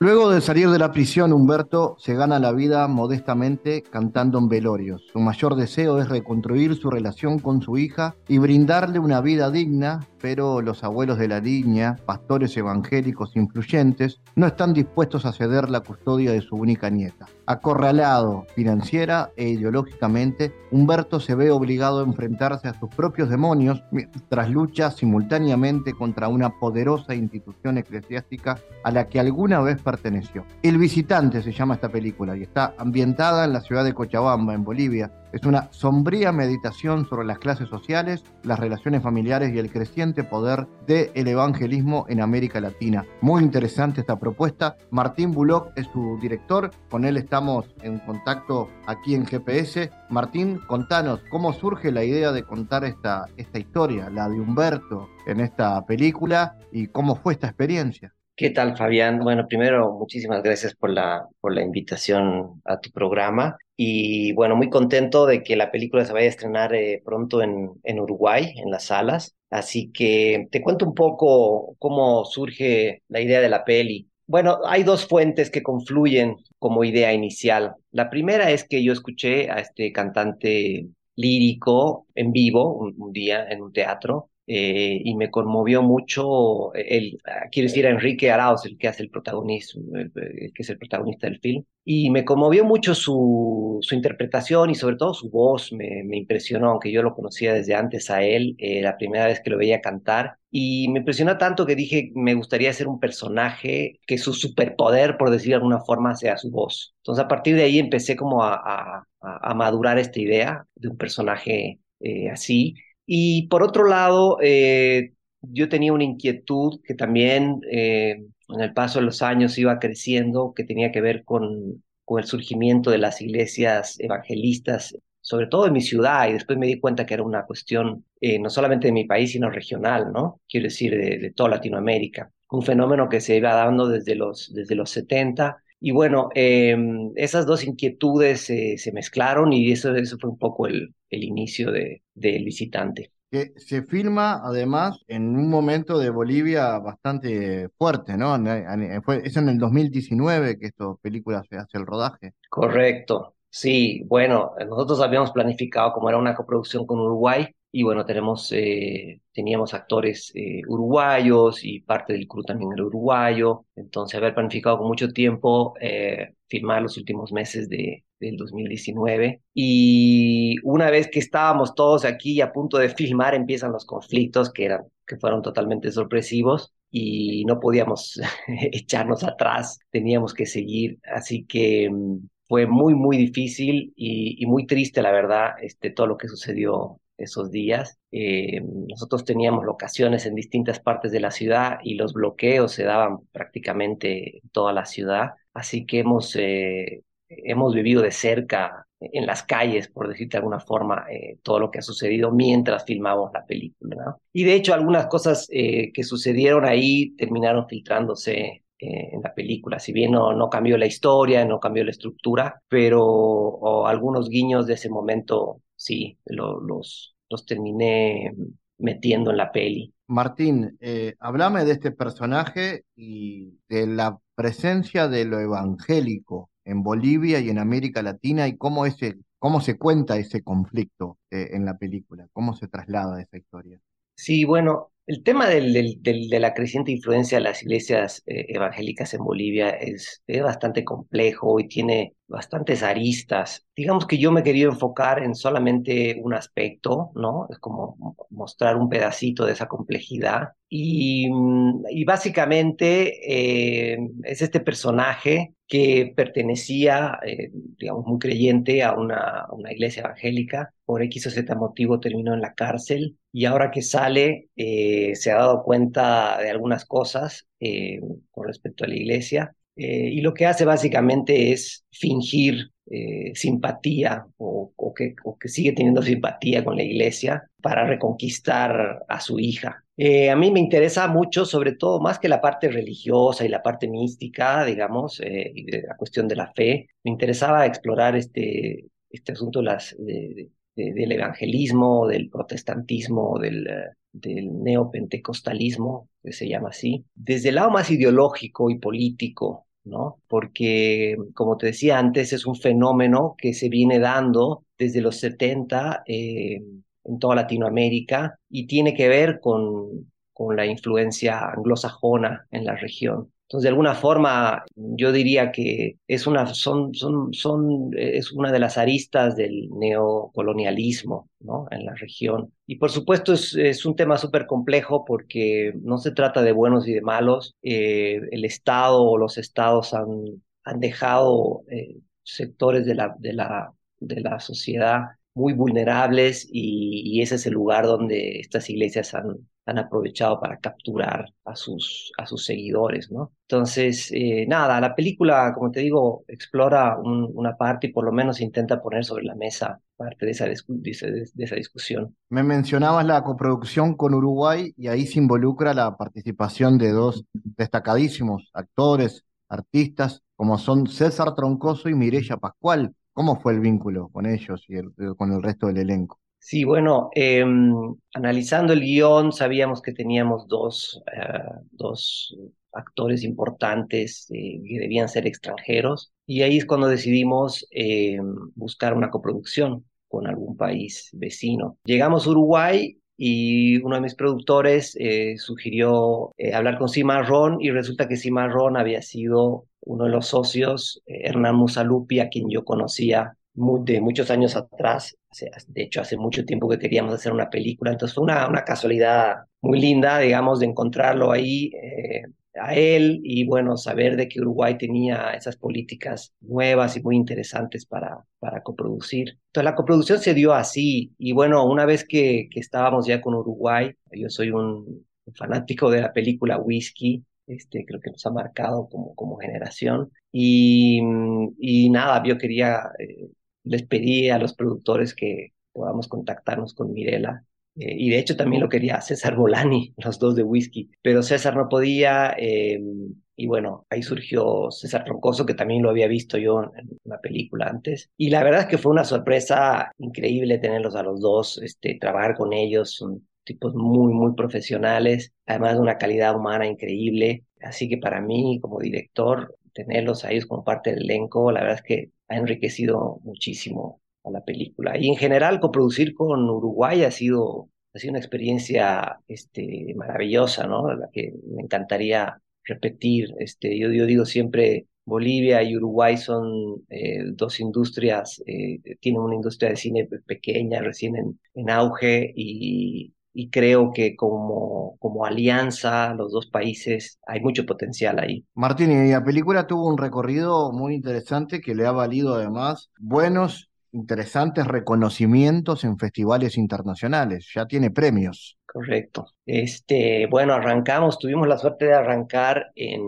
Luego de salir de la prisión, Humberto se gana la vida modestamente cantando en velorios. Su mayor deseo es reconstruir su relación con su hija y brindarle una vida digna, pero los abuelos de la niña, pastores evangélicos influyentes, no están dispuestos a ceder la custodia de su única nieta. Acorralado financiera e ideológicamente, Humberto se ve obligado a enfrentarse a sus propios demonios mientras lucha simultáneamente contra una poderosa institución eclesiástica a la que alguna vez perteneció. El visitante se llama esta película y está ambientada en la ciudad de Cochabamba, en Bolivia. Es una sombría meditación sobre las clases sociales, las relaciones familiares y el creciente poder del evangelismo en América Latina. Muy interesante esta propuesta. Martín Bullock es su director, con él estamos en contacto aquí en GPS. Martín, contanos cómo surge la idea de contar esta, esta historia, la de Humberto, en esta película y cómo fue esta experiencia. ¿Qué tal, Fabián? Bueno, primero, muchísimas gracias por la, por la invitación a tu programa. Y bueno, muy contento de que la película se vaya a estrenar eh, pronto en, en Uruguay, en las salas. Así que te cuento un poco cómo surge la idea de la peli. Bueno, hay dos fuentes que confluyen como idea inicial. La primera es que yo escuché a este cantante lírico en vivo un día en un teatro eh, y me conmovió mucho el, quiero decir, a Enrique Arauz, el que hace el protagonismo, el, que es el protagonista del film, y me conmovió mucho su, su interpretación y sobre todo su voz, me, me, impresionó, aunque yo lo conocía desde antes a él, eh, la primera vez que lo veía cantar, y me impresionó tanto que dije, me gustaría ser un personaje que su superpoder, por decir de alguna forma, sea su voz. Entonces a partir de ahí empecé como a, a, a madurar esta idea de un personaje eh, así y por otro lado, eh, yo tenía una inquietud que también eh, en el paso de los años iba creciendo, que tenía que ver con, con el surgimiento de las iglesias evangelistas, sobre todo en mi ciudad, y después me di cuenta que era una cuestión eh, no solamente de mi país, sino regional, ¿no? Quiero decir, de, de toda Latinoamérica. Un fenómeno que se iba dando desde los, desde los 70 y bueno, em, esas dos inquietudes se mezclaron y eso, eso fue un poco el, el inicio de, del visitante. que se filma además en un momento de Bolivia bastante fuerte, ¿no? Fue, es en el 2019 que esta película se hace el rodaje. Correcto, sí, bueno, nosotros habíamos planificado como era una coproducción con Uruguay, y bueno, tenemos, eh, teníamos actores eh, uruguayos y parte del crew también era uruguayo. Entonces, haber planificado con mucho tiempo eh, filmar los últimos meses de, del 2019. Y una vez que estábamos todos aquí a punto de filmar, empiezan los conflictos que, eran, que fueron totalmente sorpresivos y no podíamos echarnos atrás, teníamos que seguir. Así que mm, fue muy, muy difícil y, y, muy triste, la verdad, este, todo lo que sucedió esos días. Eh, nosotros teníamos locaciones en distintas partes de la ciudad y los bloqueos se daban prácticamente en toda la ciudad. Así que hemos, eh, hemos vivido de cerca en las calles, por decirte de alguna forma, eh, todo lo que ha sucedido mientras filmamos la película. Y de hecho algunas cosas que sucedieron ahí terminaron filtrándose en la película. Si bien no, no cambió la historia, no cambió la estructura, pero algunos guiños de ese momento sí, los, los terminé metiendo en la peli. Martín, eh, hablame de este personaje y de la presencia de lo evangélico en Bolivia y en América Latina y cómo, ese, cómo se cuenta ese conflicto eh, en la película, cómo se traslada esa historia. Sí, bueno, el tema del, de la creciente influencia de las iglesias eh, evangélicas en Bolivia es, bastante complejo y tiene bastantes aristas. Digamos que yo me he querido enfocar en solamente un aspecto, ¿no? Es como mostrar un pedacito de esa complejidad. Y, mm, básicamente eh, es este personaje que pertenecía, eh, digamos, muy creyente a una, una, iglesia evangélica. Por X o Z motivo terminó en la cárcel y ahora que sale eh, se ha dado cuenta de algunas cosas con respecto a la iglesia eh, y lo que hace básicamente es fingir eh, simpatía o, que, sigue teniendo simpatía con la iglesia para reconquistar a su hija. Eh, a mí me interesa mucho, sobre todo, más que la parte religiosa y la parte mística, digamos, y de la cuestión de la fe, me interesaba explorar este, este asunto las, del evangelismo, del protestantismo, del, del neopentecostalismo, que se llama así, desde el lado más ideológico y político ¿no? Porque, como te decía antes, es un fenómeno que se viene dando desde los 70 eh, en toda Latinoamérica y tiene que ver con, con la influencia anglosajona en la región. Entonces, de alguna forma, yo diría que es una, son, son, son, es una de las aristas del neocolonialismo ¿no? en la región. Y por supuesto es, es un tema súper complejo porque no se trata de buenos y de malos. Eh, el Estado o los estados han, han dejado eh, sectores de la, de, la, de la sociedad muy vulnerables y, ese es el lugar donde estas iglesias han, han aprovechado para capturar a sus, a sus seguidores, ¿no? Entonces, eh, nada, la película, como te digo, explora una parte y por lo menos intenta poner sobre la mesa parte de esa, de, de esa discusión. Me mencionabas la coproducción con Uruguay y ahí se involucra la participación de dos destacadísimos actores, artistas, como son César Troncoso y Mireya Pascual. ¿Cómo fue el vínculo con ellos y con el resto del elenco? Sí, bueno, em, analizando el guion, sabíamos que teníamos dos, eh, dos actores importantes eh, que debían ser extranjeros, y ahí es cuando decidimos em, buscar una coproducción con algún país vecino. Llegamos a Uruguay y uno de mis productores eh, sugirió hablar con Cimarrón y resulta que Cimarrón había sido uno de los socios, Hernán Musalupi, a quien yo conocía de muchos años atrás, de hecho hace mucho tiempo que queríamos hacer una película, entonces fue una, una casualidad muy linda, digamos, de encontrarlo ahí eh, a él y bueno, saber de que Uruguay tenía esas políticas nuevas y muy interesantes para, para coproducir. Entonces la coproducción se dio así y bueno, una vez que, que estábamos ya con Uruguay, yo soy un fanático de la película Whisky, este, creo que nos ha marcado como, como generación. Y, y nada, yo quería eh, les pedí a los productores que podamos contactarnos con Mirela eh, y de hecho también lo quería César Bolani, los dos de whisky, pero César no podía. Em, y bueno, ahí surgió César Troncoso, que también lo había visto yo en una película antes. Y la verdad es que fue una sorpresa increíble tenerlos a los dos, este, trabajar con ellos, son tipos muy, muy profesionales, además de una calidad humana increíble. Así que para mí, como director, tenerlos a ellos como parte del elenco, la verdad es que ha enriquecido muchísimo a la película. Y en general, coproducir con Uruguay ha sido, ha sido una experiencia este, maravillosa, ¿no? La que me encantaría repetir. Este, yo, digo siempre, Bolivia y Uruguay son eh, dos industrias, eh, tienen una industria de cine pequeña, recién en auge y, y creo que como, como alianza, los dos países, hay mucho potencial ahí. Martín, y la película tuvo un recorrido muy interesante que le ha valido además buenos, interesantes reconocimientos en festivales internacionales. Ya tiene premios. Correcto. Este, bueno, arrancamos, tuvimos la suerte de arrancar en,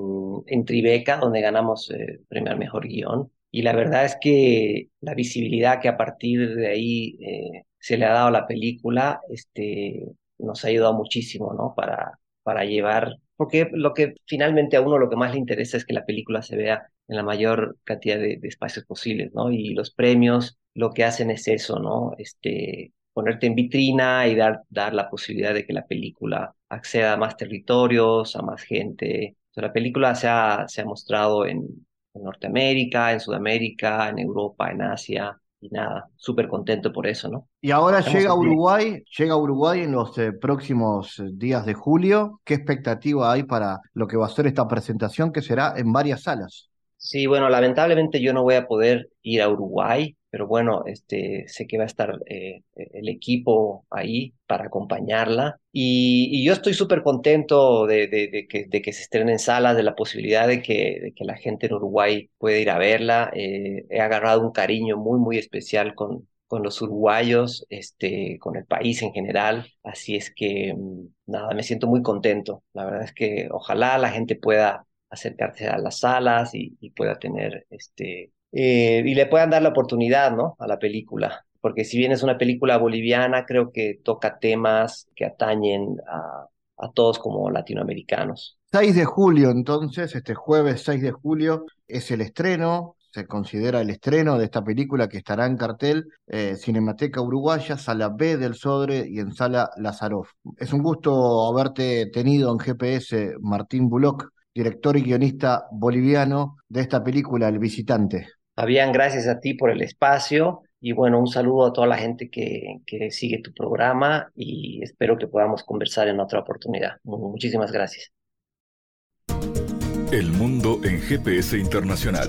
en Tribeca, donde ganamos eh, premio al mejor guion. Y la verdad es que la visibilidad que a partir de ahí eh, se le ha dado a la película, este, nos ha ayudado muchísimo, ¿no? Para, para llevar, porque lo que finalmente a uno lo que más le interesa es que la película se vea en la mayor cantidad de, espacios posibles, ¿no? Y los premios lo que hacen es eso, ¿no? Este, ponerte en vitrina y dar, dar la posibilidad de que la película acceda a más territorios, a más gente. la película se ha, se ha mostrado en Norteamérica, en Sudamérica, en Europa, en Asia, y nada, súper contento por eso, ¿no? Y ahora llega a Uruguay, llega a Uruguay en los eh, próximos eh, días de julio. ¿Qué expectativa hay para lo que va a ser esta presentación que será en varias salas? Sí, bueno, lamentablemente yo no voy a poder ir a Uruguay, pero bueno, este, sé que va a estar eh, el equipo ahí para acompañarla. Y, yo estoy súper contento de, de, que, de que se estrene en salas, de la posibilidad de que, de que la gente en Uruguay pueda ir a verla. Eh, he agarrado un cariño muy, muy especial con, con los uruguayos, este, con el país en general. Así es que, mm, nada, me siento muy contento. La verdad es que ojalá la gente pueda acercarse a las salas y, pueda tener este eh, y le puedan dar la oportunidad no a la película porque si bien es una película boliviana creo que toca temas que atañen a, a todos como latinoamericanos 6 de julio entonces este jueves 6 de julio es el estreno se considera el estreno de esta película que estará en cartel eh, Cinemateca Uruguaya, Sala B del Sodre y en Sala Lazaroff. Es un gusto haberte tenido en GPS, Martín Bullock director y guionista boliviano de esta película, El Visitante. Fabián, gracias a ti por el espacio y bueno, un saludo a toda la gente que, que sigue tu programa y espero que podamos conversar en otra oportunidad. Muchísimas gracias. El mundo en GPS internacional.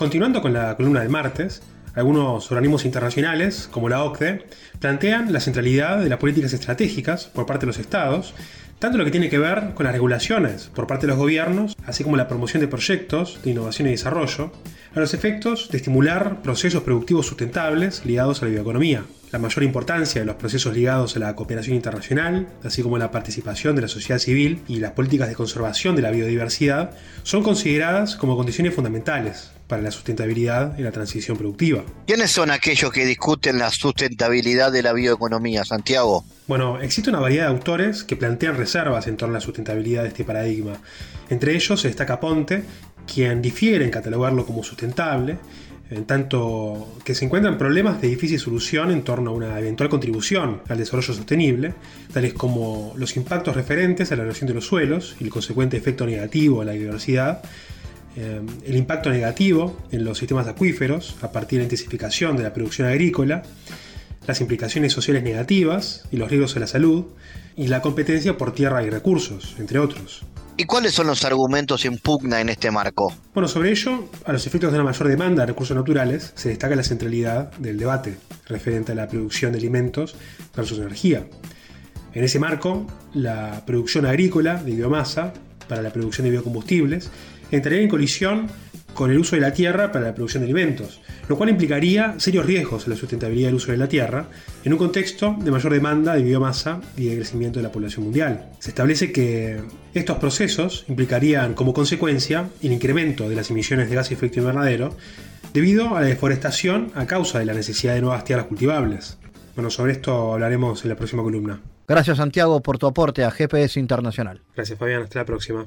Continuando con la columna del martes, algunos organismos internacionales, como la OCDE, plantean la centralidad de las políticas estratégicas por parte de los estados, tanto lo que tiene que ver con las regulaciones por parte de los gobiernos, así como la promoción de proyectos de innovación y desarrollo, a los efectos de estimular procesos productivos sustentables ligados a la bioeconomía la mayor importancia de los procesos ligados a la cooperación internacional, así como la participación de la sociedad civil y las políticas de conservación de la biodiversidad, son consideradas como condiciones fundamentales para la sustentabilidad y la transición productiva. ¿Quiénes son aquellos que discuten la sustentabilidad de la bioeconomía, Santiago? Bueno, existe una variedad de autores que plantean reservas en torno a la sustentabilidad de este paradigma. Entre ellos se destaca Ponte, quien difiere en catalogarlo como sustentable, en tanto que se encuentran problemas de difícil solución en torno a una eventual contribución al desarrollo sostenible, tales como los impactos referentes a la erosión de los suelos y el consecuente efecto negativo a la biodiversidad, eh, el impacto negativo en los sistemas acuíferos a partir de la intensificación de la producción agrícola, las implicaciones sociales negativas y los riesgos a la salud, y la competencia por tierra y recursos, entre otros. ¿Y cuáles son los argumentos en pugna en este marco? Bueno, sobre ello, a los efectos de una mayor demanda de recursos naturales, se destaca la centralidad del debate referente a la producción de alimentos versus energía. En ese marco, la producción agrícola de biomasa para la producción de biocombustibles entraría en colisión con el uso de la tierra para la producción de alimentos, lo cual implicaría serios riesgos en la sustentabilidad del uso de la tierra en un contexto de mayor demanda de biomasa y de crecimiento de la población mundial. Se establece que estos procesos implicarían como consecuencia el incremento de las emisiones de gas de efecto invernadero debido a la deforestación a causa de la necesidad de nuevas tierras cultivables. Bueno, sobre esto hablaremos en la próxima columna. Gracias Santiago por tu aporte a GPS Internacional. Gracias Fabián, hasta la próxima.